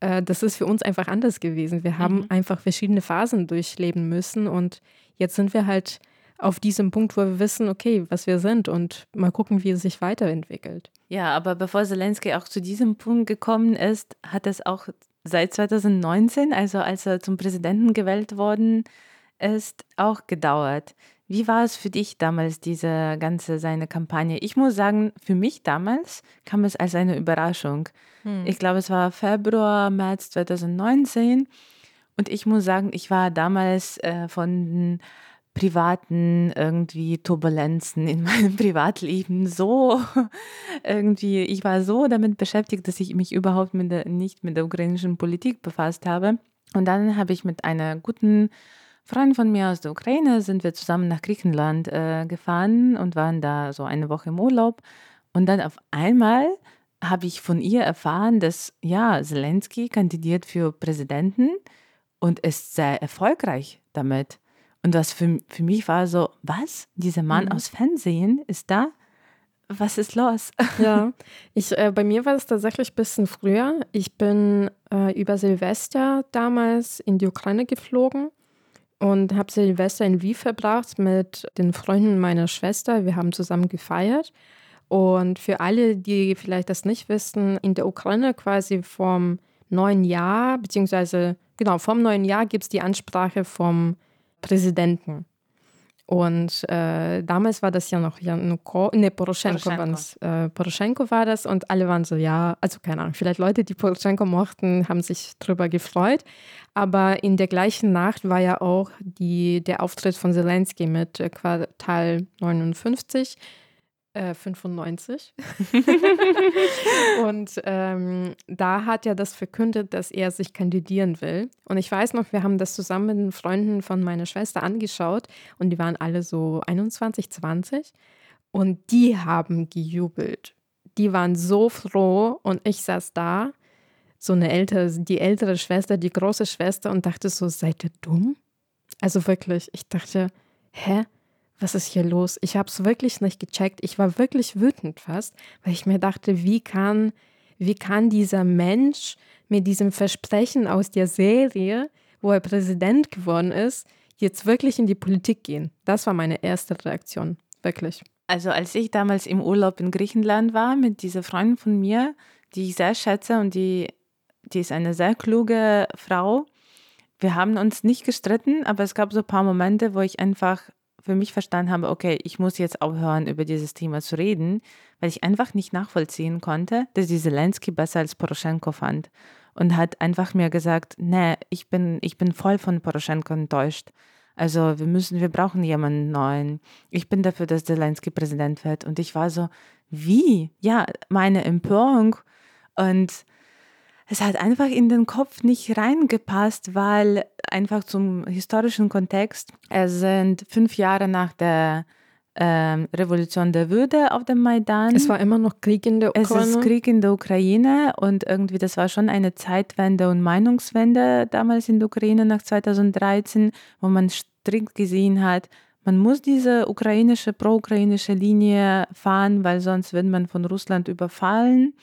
Äh, das ist für uns einfach anders gewesen. Wir haben mhm. einfach verschiedene Phasen durchleben müssen und jetzt sind wir halt auf diesem Punkt, wo wir wissen, okay, was wir sind und mal gucken, wie es sich weiterentwickelt. Ja, aber bevor Zelensky auch zu diesem Punkt gekommen ist, hat es auch seit 2019, also als er zum Präsidenten gewählt worden ist, auch gedauert. Wie war es für dich damals, diese ganze seine Kampagne? Ich muss sagen, für mich damals kam es als eine Überraschung. Hm. Ich glaube, es war Februar, März 2019 und ich muss sagen, ich war damals äh, von privaten irgendwie Turbulenzen in meinem Privatleben so irgendwie, ich war so damit beschäftigt, dass ich mich überhaupt mit der, nicht mit der ukrainischen Politik befasst habe. Und dann habe ich mit einer guten Freundin von mir aus der Ukraine, sind wir zusammen nach Griechenland äh, gefahren und waren da so eine Woche im Urlaub. Und dann auf einmal habe ich von ihr erfahren, dass ja, Zelensky kandidiert für Präsidenten und ist sehr erfolgreich damit. Und das für, für mich war so, was? Dieser Mann mhm. aus Fernsehen ist da? Was ist los? Ja, ich, äh, bei mir war es tatsächlich ein bisschen früher. Ich bin äh, über Silvester damals in die Ukraine geflogen und habe Silvester in Lviv verbracht mit den Freunden meiner Schwester. Wir haben zusammen gefeiert. Und für alle, die vielleicht das nicht wissen, in der Ukraine quasi vom neuen Jahr, beziehungsweise genau, vom neuen Jahr gibt es die Ansprache vom Präsidenten. Und äh, damals war das ja noch Januko, ne, Poroschenko, Poroschenko. Äh, Poroschenko war das und alle waren so, ja, also keine Ahnung, vielleicht Leute, die Poroschenko mochten, haben sich drüber gefreut. Aber in der gleichen Nacht war ja auch die, der Auftritt von Zelensky mit äh, Quartal 59 95. Äh, und ähm, da hat er das verkündet, dass er sich kandidieren will. Und ich weiß noch, wir haben das zusammen mit den Freunden von meiner Schwester angeschaut und die waren alle so 21, 20 und die haben gejubelt. Die waren so froh und ich saß da, so eine ältere, die ältere Schwester, die große Schwester und dachte so, seid ihr dumm? Also wirklich, ich dachte, hä? Was ist hier los? Ich habe es wirklich nicht gecheckt. Ich war wirklich wütend fast, weil ich mir dachte, wie kann, wie kann dieser Mensch mit diesem Versprechen aus der Serie, wo er Präsident geworden ist, jetzt wirklich in die Politik gehen? Das war meine erste Reaktion, wirklich. Also als ich damals im Urlaub in Griechenland war mit dieser Freundin von mir, die ich sehr schätze und die, die ist eine sehr kluge Frau. Wir haben uns nicht gestritten, aber es gab so ein paar Momente, wo ich einfach für mich verstanden habe, okay, ich muss jetzt aufhören, über dieses Thema zu reden, weil ich einfach nicht nachvollziehen konnte, dass die Zelensky besser als Poroschenko fand. Und hat einfach mir gesagt, nee, ich bin, ich bin voll von Poroschenko enttäuscht. Also wir müssen, wir brauchen jemanden neuen. Ich bin dafür, dass Zelensky Präsident wird. Und ich war so, wie? Ja, meine Empörung und es hat einfach in den Kopf nicht reingepasst, weil einfach zum historischen Kontext, es sind fünf Jahre nach der ähm, Revolution der Würde auf dem Maidan. Es war immer noch Krieg in der Ukraine. Es ist Krieg in der Ukraine und irgendwie das war schon eine Zeitwende und Meinungswende damals in der Ukraine nach 2013, wo man strikt gesehen hat, man muss diese ukrainische, pro-ukrainische Linie fahren, weil sonst wird man von Russland überfallen.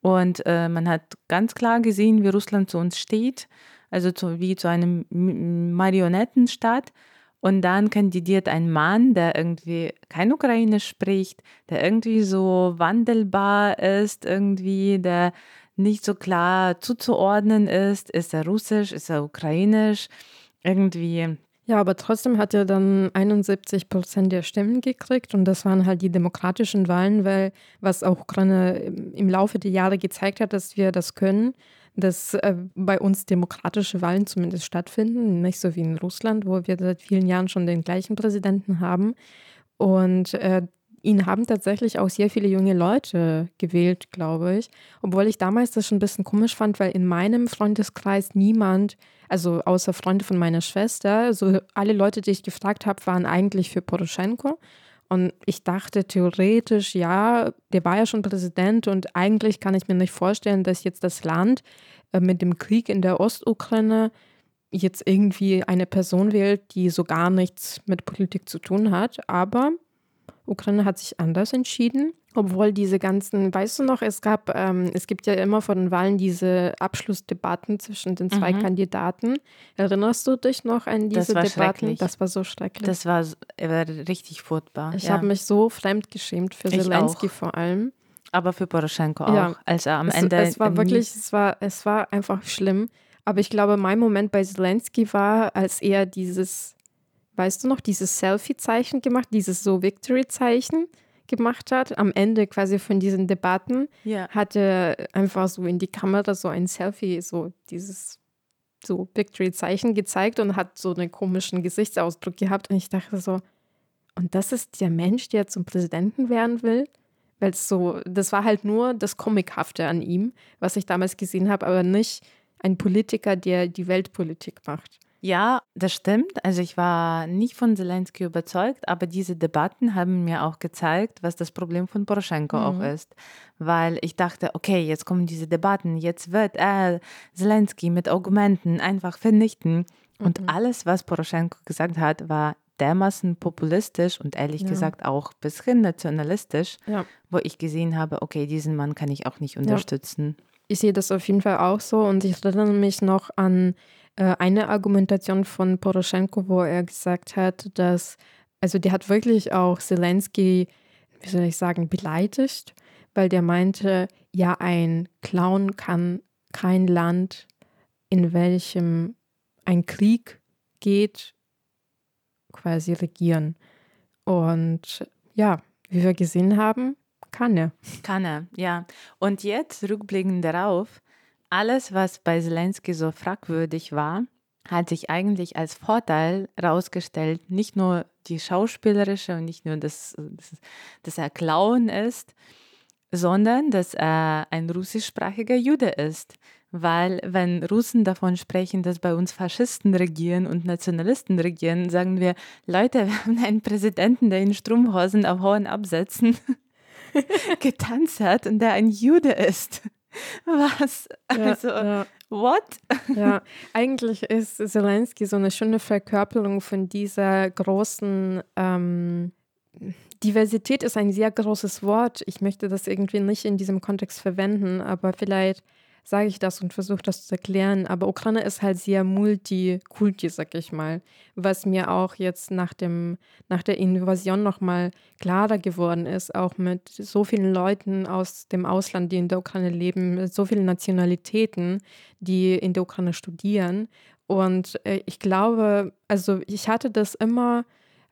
Und äh, man hat ganz klar gesehen, wie Russland zu uns steht, also zu, wie zu einem Marionettenstaat. Und dann kandidiert ein Mann, der irgendwie kein Ukrainisch spricht, der irgendwie so wandelbar ist, irgendwie, der nicht so klar zuzuordnen ist. Ist er russisch, ist er ukrainisch? Irgendwie Ja, aber trotzdem hat er dann 71 Prozent der Stimmen gekriegt und das waren halt die demokratischen Wahlen, weil was auch Ukraine im Laufe der Jahre gezeigt hat, dass wir das können, dass äh, bei uns demokratische Wahlen zumindest stattfinden, nicht so wie in Russland, wo wir seit vielen Jahren schon den gleichen Präsidenten haben. Und äh, ihn haben tatsächlich auch sehr viele junge Leute gewählt, glaube ich. Obwohl ich damals das schon ein bisschen komisch fand, weil in meinem Freundeskreis niemand, also außer Freunde von meiner Schwester, so alle Leute, die ich gefragt habe, waren eigentlich für Poroschenko. Und ich dachte theoretisch, ja, der war ja schon Präsident und eigentlich kann ich mir nicht vorstellen, dass jetzt das Land äh, mit dem Krieg in der Ostukraine jetzt irgendwie eine Person wählt, die so gar nichts mit Politik zu tun hat. Aber Ukraine hat sich anders entschieden, obwohl diese ganzen, weißt du noch, es gab, ähm, es gibt ja immer vor den Wahlen diese Abschlussdebatten zwischen den zwei mhm. Kandidaten. Erinnerst du dich noch an diese das Debatten? Das war so schrecklich. Das war, war richtig furchtbar. Ich ja. habe mich so fremdgeschämt für ich Zelensky auch. vor allem. Aber für Poroschenko auch, ja. als er am es, Ende. Es war wirklich, es war, es war einfach schlimm. Aber ich glaube, mein Moment bei Zelensky war, als er dieses weißt du noch, dieses Selfie-Zeichen gemacht, dieses so Victory-Zeichen gemacht hat. Am Ende quasi von diesen Debatten ja. hat er einfach so in die Kamera so ein Selfie, so dieses so Victory-Zeichen gezeigt und hat so einen komischen Gesichtsausdruck gehabt. Und ich dachte so, und das ist der Mensch, der zum Präsidenten werden will? Weil es so, das war halt nur das Comichafte an ihm, was ich damals gesehen habe, aber nicht ein Politiker, der die Weltpolitik macht. Ja, das stimmt. Also ich war nicht von Zelensky überzeugt, aber diese Debatten haben mir auch gezeigt, was das Problem von Poroschenko mhm. auch ist. Weil ich dachte, okay, jetzt kommen diese Debatten, jetzt wird er Zelensky mit Argumenten einfach vernichten. Und mhm. alles, was Poroschenko gesagt hat, war dermaßen populistisch und ehrlich ja. gesagt auch ein bisschen nationalistisch, ja. wo ich gesehen habe, okay, diesen Mann kann ich auch nicht unterstützen. Ja. Ich sehe das auf jeden Fall auch so und ich erinnere mich noch an eine Argumentation von Poroschenko, wo er gesagt hat, dass, also der hat wirklich auch Zelensky, wie soll ich sagen, beleidigt, weil der meinte, ja, ein Clown kann kein Land, in welchem ein Krieg geht, quasi regieren. Und ja, wie wir gesehen haben, kann er. Kann er, ja. Und jetzt, rückblickend darauf, alles, was bei Zelensky so fragwürdig war, hat sich eigentlich als Vorteil herausgestellt, nicht nur die schauspielerische und nicht nur, dass, dass er Clown ist, sondern dass er ein russischsprachiger Jude ist. Weil wenn Russen davon sprechen, dass bei uns Faschisten regieren und Nationalisten regieren, sagen wir, Leute, wir haben einen Präsidenten, der in Strumpfhosen auf hohen Absätzen getanzt hat und der ein Jude ist. Was? Also, ja, ja. what? Ja, eigentlich ist Zelensky so eine schöne Verkörperung von dieser großen ähm, Diversität ist ein sehr großes Wort. Ich möchte das irgendwie nicht in diesem Kontext verwenden, aber vielleicht sage ich das und versuche das zu erklären. Aber Ukraine ist halt sehr multikulti, sag ich mal. Was mir auch jetzt nach, dem, nach der Invasion nochmal klarer geworden ist, auch mit so vielen Leuten aus dem Ausland, die in der Ukraine leben, mit so vielen Nationalitäten, die in der Ukraine studieren. Und äh, ich glaube, also ich hatte das immer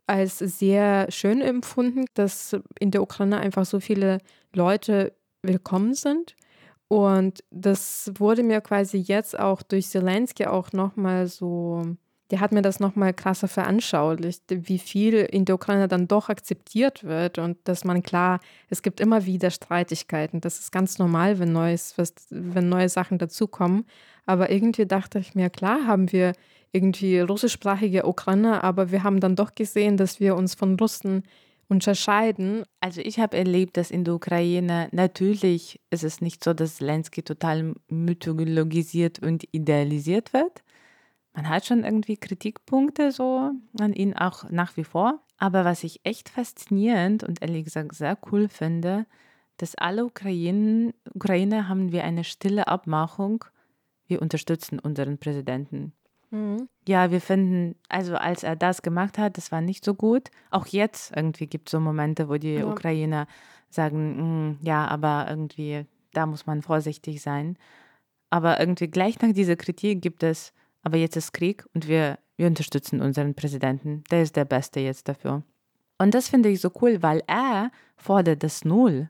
als sehr schön empfunden, dass in der Ukraine einfach so viele Leute willkommen sind und das wurde mir quasi jetzt auch durch Zelensky auch nochmal so, der hat mir das nochmal krasser veranschaulicht, wie viel in der Ukraine dann doch akzeptiert wird und dass man klar, es gibt immer wieder Streitigkeiten. Das ist ganz normal, wenn, Neues, wenn neue Sachen dazukommen. Aber irgendwie dachte ich mir, klar haben wir irgendwie russischsprachige Ukraine, aber wir haben dann doch gesehen, dass wir uns von Russen unterscheiden? Also ich habe erlebt, dass in der Ukraine natürlich ist es nicht so, dass Zelensky total mythologisiert und idealisiert wird. Man hat schon irgendwie Kritikpunkte so an ihn auch nach wie vor. Aber was ich echt faszinierend und ehrlich gesagt sehr cool finde, dass alle Ukrainen, Ukrainer haben wir eine stille Abmachung, wir unterstützen unseren Präsidenten. Mhm. Ja, wir finden, also als er das gemacht hat, das war nicht so gut. Auch jetzt irgendwie gibt es so Momente, wo die ja. Ukrainer sagen, mm, ja, aber irgendwie, da muss man vorsichtig sein. Aber irgendwie gleich nach dieser Kritik gibt es, aber jetzt ist Krieg und wir wir unterstützen unseren Präsidenten, der ist der Beste jetzt dafür. Und das finde ich so cool, weil er fordert das Null.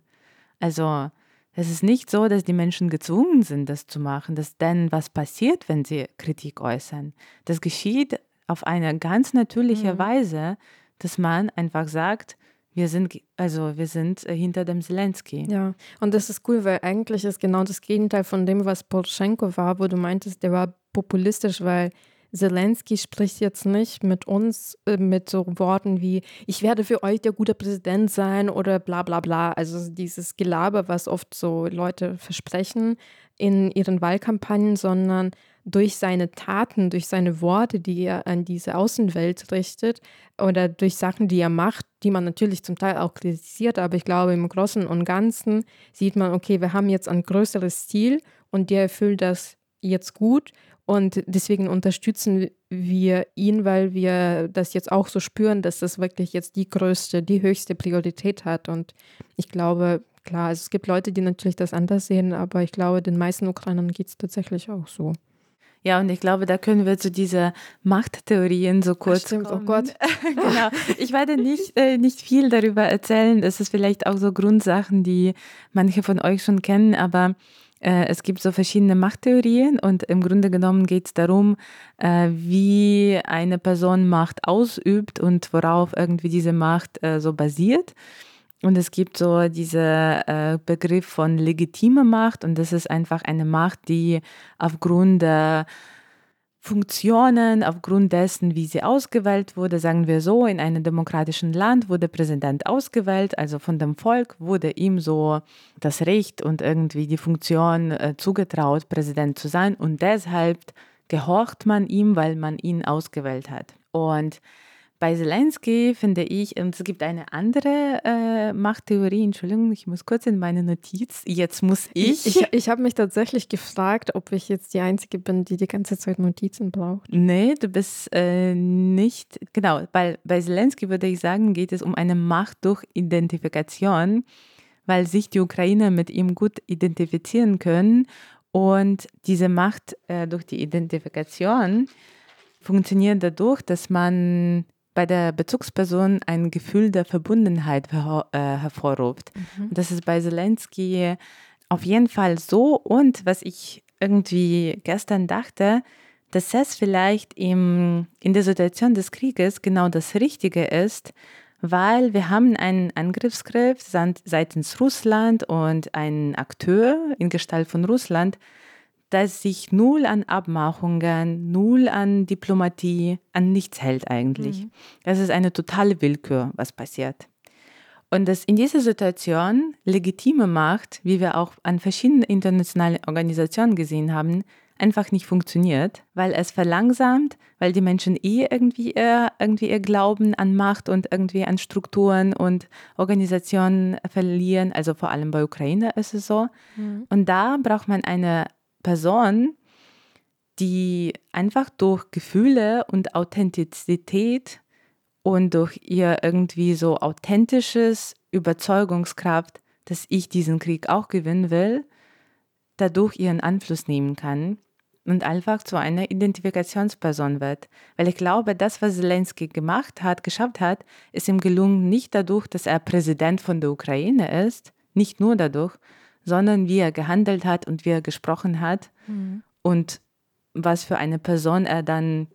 Also es ist nicht so, dass die Menschen gezwungen sind, das zu machen, dass denn was passiert, wenn sie Kritik äußern. Das geschieht auf eine ganz natürliche mhm. Weise, dass man einfach sagt, wir sind, also wir sind äh, hinter dem Zelensky. Ja, und das ist cool, weil eigentlich ist genau das Gegenteil von dem, was Poroschenko war, wo du meintest, der war populistisch, weil Zelensky spricht jetzt nicht mit uns äh, mit so Worten wie, ich werde für euch der gute Präsident sein oder bla bla bla. Also dieses Gelaber, was oft so Leute versprechen in ihren Wahlkampagnen, sondern durch seine Taten, durch seine Worte, die er an diese Außenwelt richtet oder durch Sachen, die er macht, die man natürlich zum Teil auch kritisiert, aber ich glaube, im Großen und Ganzen sieht man, okay, wir haben jetzt ein größeres Ziel und der erfüllt das jetzt gut und deswegen unterstützen wir ihn, weil wir das jetzt auch so spüren, dass das wirklich jetzt die größte, die höchste Priorität hat. Und ich glaube, klar, also es gibt Leute, die natürlich das anders sehen, aber ich glaube, den meisten Ukrainern geht es tatsächlich auch so. Ja, und ich glaube, da können wir zu dieser Machttheorien so kurz Ach, stimmt, oh kommen. Oh Gott. genau. Ich werde nicht, äh, nicht viel darüber erzählen. Das ist vielleicht auch so Grundsachen, die manche von euch schon kennen, aber es gibt so verschiedene Machttheorien und im Grunde genommen geht es darum, äh, wie eine Person Macht ausübt und worauf irgendwie diese Macht äh, so basiert. Und es gibt so diesen Begriff von legitime Macht und das ist einfach eine Macht, die aufgrund der Funktionen aufgrund dessen, wie sie ausgewählt wurde, sagen wir so, in einem demokratischen Land wurde Präsident ausgewählt, also von dem Volk wurde ihm so das Recht und irgendwie die Funktion äh, zugetraut, Präsident zu sein und deshalb gehorcht man ihm, weil man ihn ausgewählt hat. Und bei Zelensky finde ich, und es gibt eine andere äh, Machttheorie, Entschuldigung, ich muss kurz in meine Notiz, jetzt muss ich. Ich, ich, ich habe mich tatsächlich gefragt, ob ich jetzt die Einzige bin, die die ganze Zeit Notizen braucht. Nee, du bist äh, nicht, genau, weil bei Zelensky würde ich sagen, geht es um eine Macht durch Identifikation, weil sich die Ukrainer mit ihm gut identifizieren können und diese Macht äh, durch die Identifikation funktioniert dadurch, dass man bei der Bezugsperson ein Gefühl der Verbundenheit her äh, hervorruft. Mhm. Das ist bei Zelensky auf jeden Fall so. Und was ich irgendwie gestern dachte, dass es vielleicht im, in der Situation des Krieges genau das Richtige ist, weil wir haben einen Angriffskrieg seitens Russland und einen Akteur in Gestalt von Russland, dass sich null an Abmachungen, null an Diplomatie, an nichts hält eigentlich. Mhm. Das ist eine totale Willkür, was passiert. Und das in dieser Situation legitime Macht, wie wir auch an verschiedenen internationalen Organisationen gesehen haben, einfach nicht funktioniert, weil es verlangsamt, weil die Menschen eh irgendwie ihr, irgendwie ihr Glauben an Macht und irgendwie an Strukturen und Organisationen verlieren. Also vor allem bei Ukraine ist es so. Mhm. Und da braucht man eine Person, die einfach durch Gefühle und Authentizität und durch ihr irgendwie so authentisches Überzeugungskraft, dass ich diesen Krieg auch gewinnen will, dadurch ihren Einfluss nehmen kann und einfach zu einer Identifikationsperson wird. Weil ich glaube, das, was Zelensky gemacht hat, geschafft hat, ist ihm gelungen, nicht dadurch, dass er Präsident von der Ukraine ist, nicht nur dadurch, sondern wie er gehandelt hat und wie er gesprochen hat mhm. und was für eine Person er dann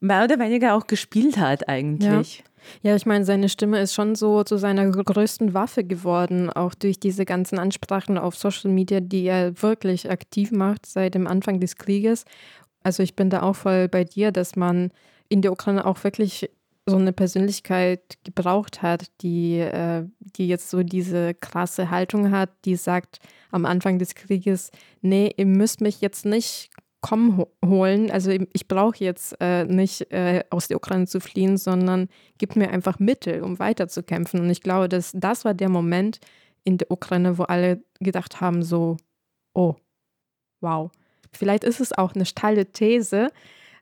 mehr oder weniger auch gespielt hat eigentlich. Ja. Ja, ich meine, seine Stimme ist schon so zu seiner größten Waffe geworden, auch durch diese ganzen Ansprachen auf Social Media, die er wirklich aktiv macht seit dem Anfang des Krieges. Also ich bin da auch voll bei dir, dass man in der Ukraine auch wirklich so eine Persönlichkeit gebraucht hat, die, äh, die jetzt so diese krasse Haltung hat, die sagt am Anfang des Krieges, nee, ihr müsst mich jetzt nicht kommen holen, also ich brauche jetzt äh, nicht äh, aus der Ukraine zu fliehen, sondern gibt mir einfach Mittel, um weiterzukämpfen. Und ich glaube, dass das war der Moment in der Ukraine, wo alle gedacht haben, so, oh, wow. Vielleicht ist es auch eine steile These,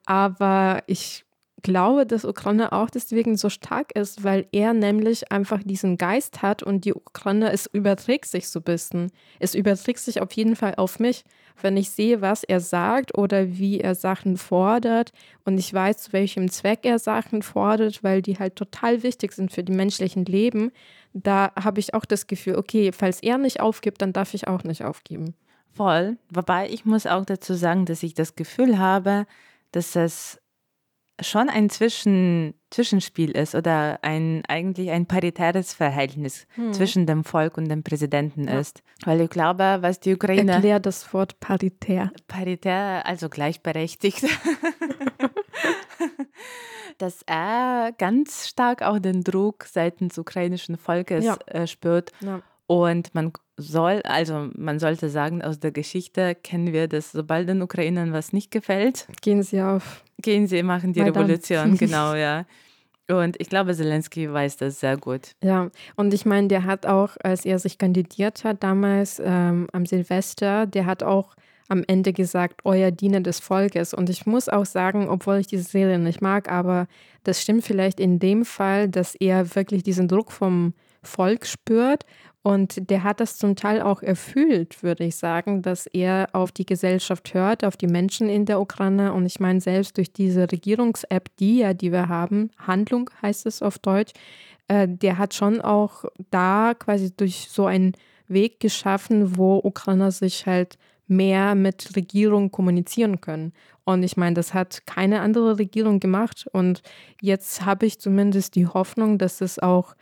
aber ich glaube, dass Ukraine auch deswegen so stark ist, weil er nämlich einfach diesen Geist hat und die Ukraine, es überträgt sich so ein bisschen. Es überträgt sich auf jeden Fall auf mich, wenn ich sehe, was er sagt oder wie er Sachen fordert und ich weiß, zu welchem Zweck er Sachen fordert, weil die halt total wichtig sind für die menschlichen Leben. Da habe ich auch das Gefühl, okay, falls er nicht aufgibt, dann darf ich auch nicht aufgeben. Voll. Wobei ich muss auch dazu sagen, dass ich das Gefühl habe, dass es schon ein Zwischen, Zwischenspiel ist oder ein eigentlich ein paritäres Verhältnis hm. zwischen dem Volk und dem Präsidenten ja. ist. Weil ich glaube, was die Ukraine. Erklär das Wort paritär. Paritär, also gleichberechtigt. dass er ganz stark auch den Druck seitens ukrainischen Volkes ja. äh, spürt. Ja. Und man soll, also man sollte sagen, aus der Geschichte kennen wir, dass sobald den Ukrainern was nicht gefällt, gehen sie auf. Gehen sie, machen die Maidan. Revolution, genau, ja. Und ich glaube, Zelensky weiß das sehr gut. Ja, und ich meine, der hat auch, als er sich kandidiert hat, damals ähm, am Silvester, der hat auch am Ende gesagt, euer Diener des Volkes. Und ich muss auch sagen, obwohl ich diese Serie nicht mag, aber das stimmt vielleicht in dem Fall, dass er wirklich diesen Druck vom Volk spürt und der hat das zum Teil auch erfüllt, würde ich sagen, dass er auf die Gesellschaft hört, auf die Menschen in der Ukraine. Und ich meine, selbst durch diese Regierungs-App, die ja, die wir haben, Handlung heißt es auf Deutsch, äh, der hat schon auch da quasi durch so einen Weg geschaffen, wo Ukrainer sich halt mehr mit Regierung kommunizieren können. Und ich meine, das hat keine andere Regierung gemacht. Und jetzt habe ich zumindest die Hoffnung, dass es auch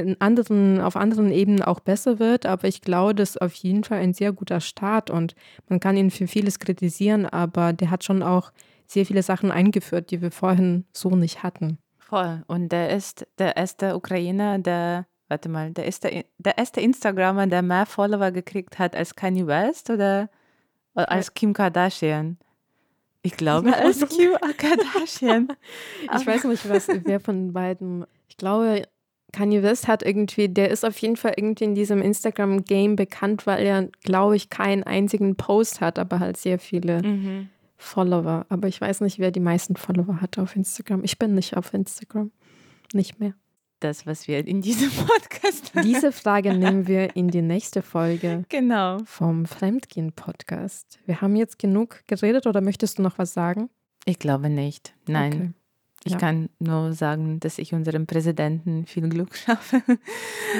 in anderen, auf anderen Ebenen auch besser wird. Aber ich glaube, das ist auf jeden Fall ein sehr guter Start und man kann ihn für vieles kritisieren, aber der hat schon auch sehr viele Sachen eingeführt, die wir vorhin so nicht hatten. Voll. Und der ist der erste Ukrainer, der, warte mal, der erste, der erste Instagrammer, der mehr Follower gekriegt hat als Kanye West oder als Kim Kardashian? Ich glaube, als Kim Kardashian. ich weiß nicht, was, wer von beiden. Ich glaube, Kanye West hat irgendwie, der ist auf jeden Fall irgendwie in diesem Instagram-Game bekannt, weil er, glaube ich, keinen einzigen Post hat, aber halt sehr viele mhm. Follower. Aber ich weiß nicht, wer die meisten Follower hat auf Instagram. Ich bin nicht auf Instagram. Nicht mehr. Das, was wir in diesem Podcast. Diese Frage nehmen wir in die nächste Folge. Genau. Vom Fremdgehen-Podcast. Wir haben jetzt genug geredet oder möchtest du noch was sagen? Ich glaube nicht. Nein. Okay. Ich ja. kann nur sagen, dass ich unserem Präsidenten viel Glück schaffe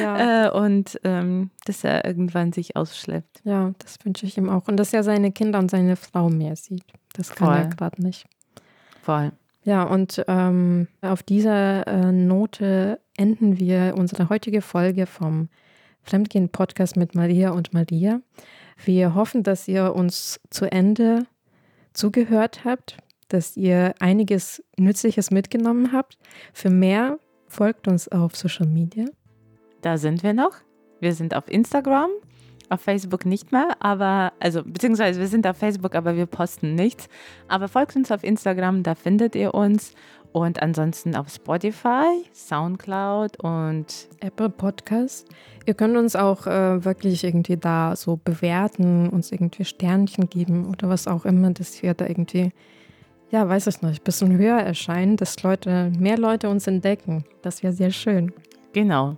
ja. äh, und ähm, dass er irgendwann sich ausschleppt. Ja, das wünsche ich ihm auch. Und dass er seine Kinder und seine Frau mehr sieht. Das kann Voll. er gerade nicht. Voll. Ja, und ähm, auf dieser äh, Note enden wir unsere heutige Folge vom Fremdgehen-Podcast mit Maria und Maria. Wir hoffen, dass ihr uns zu Ende zugehört habt dass ihr einiges Nützliches mitgenommen habt. Für mehr folgt uns auf Social Media. Da sind wir noch. Wir sind auf Instagram, auf Facebook nicht mehr, aber, also, beziehungsweise wir sind auf Facebook, aber wir posten nichts. Aber folgt uns auf Instagram, da findet ihr uns. Und ansonsten auf Spotify, Soundcloud und Apple Podcast. Ihr könnt uns auch äh, wirklich irgendwie da so bewerten, uns irgendwie Sternchen geben oder was auch immer, dass wir da irgendwie ja, weiß ich nicht, ein bisschen höher erscheinen, dass Leute, mehr Leute uns entdecken. Das wäre sehr schön. Genau.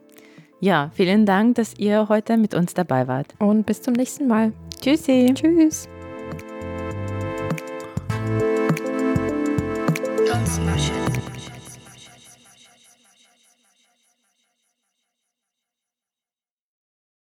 Ja, vielen Dank, dass ihr heute mit uns dabei wart. Und bis zum nächsten Mal. Tschüssi. Tschüss. It.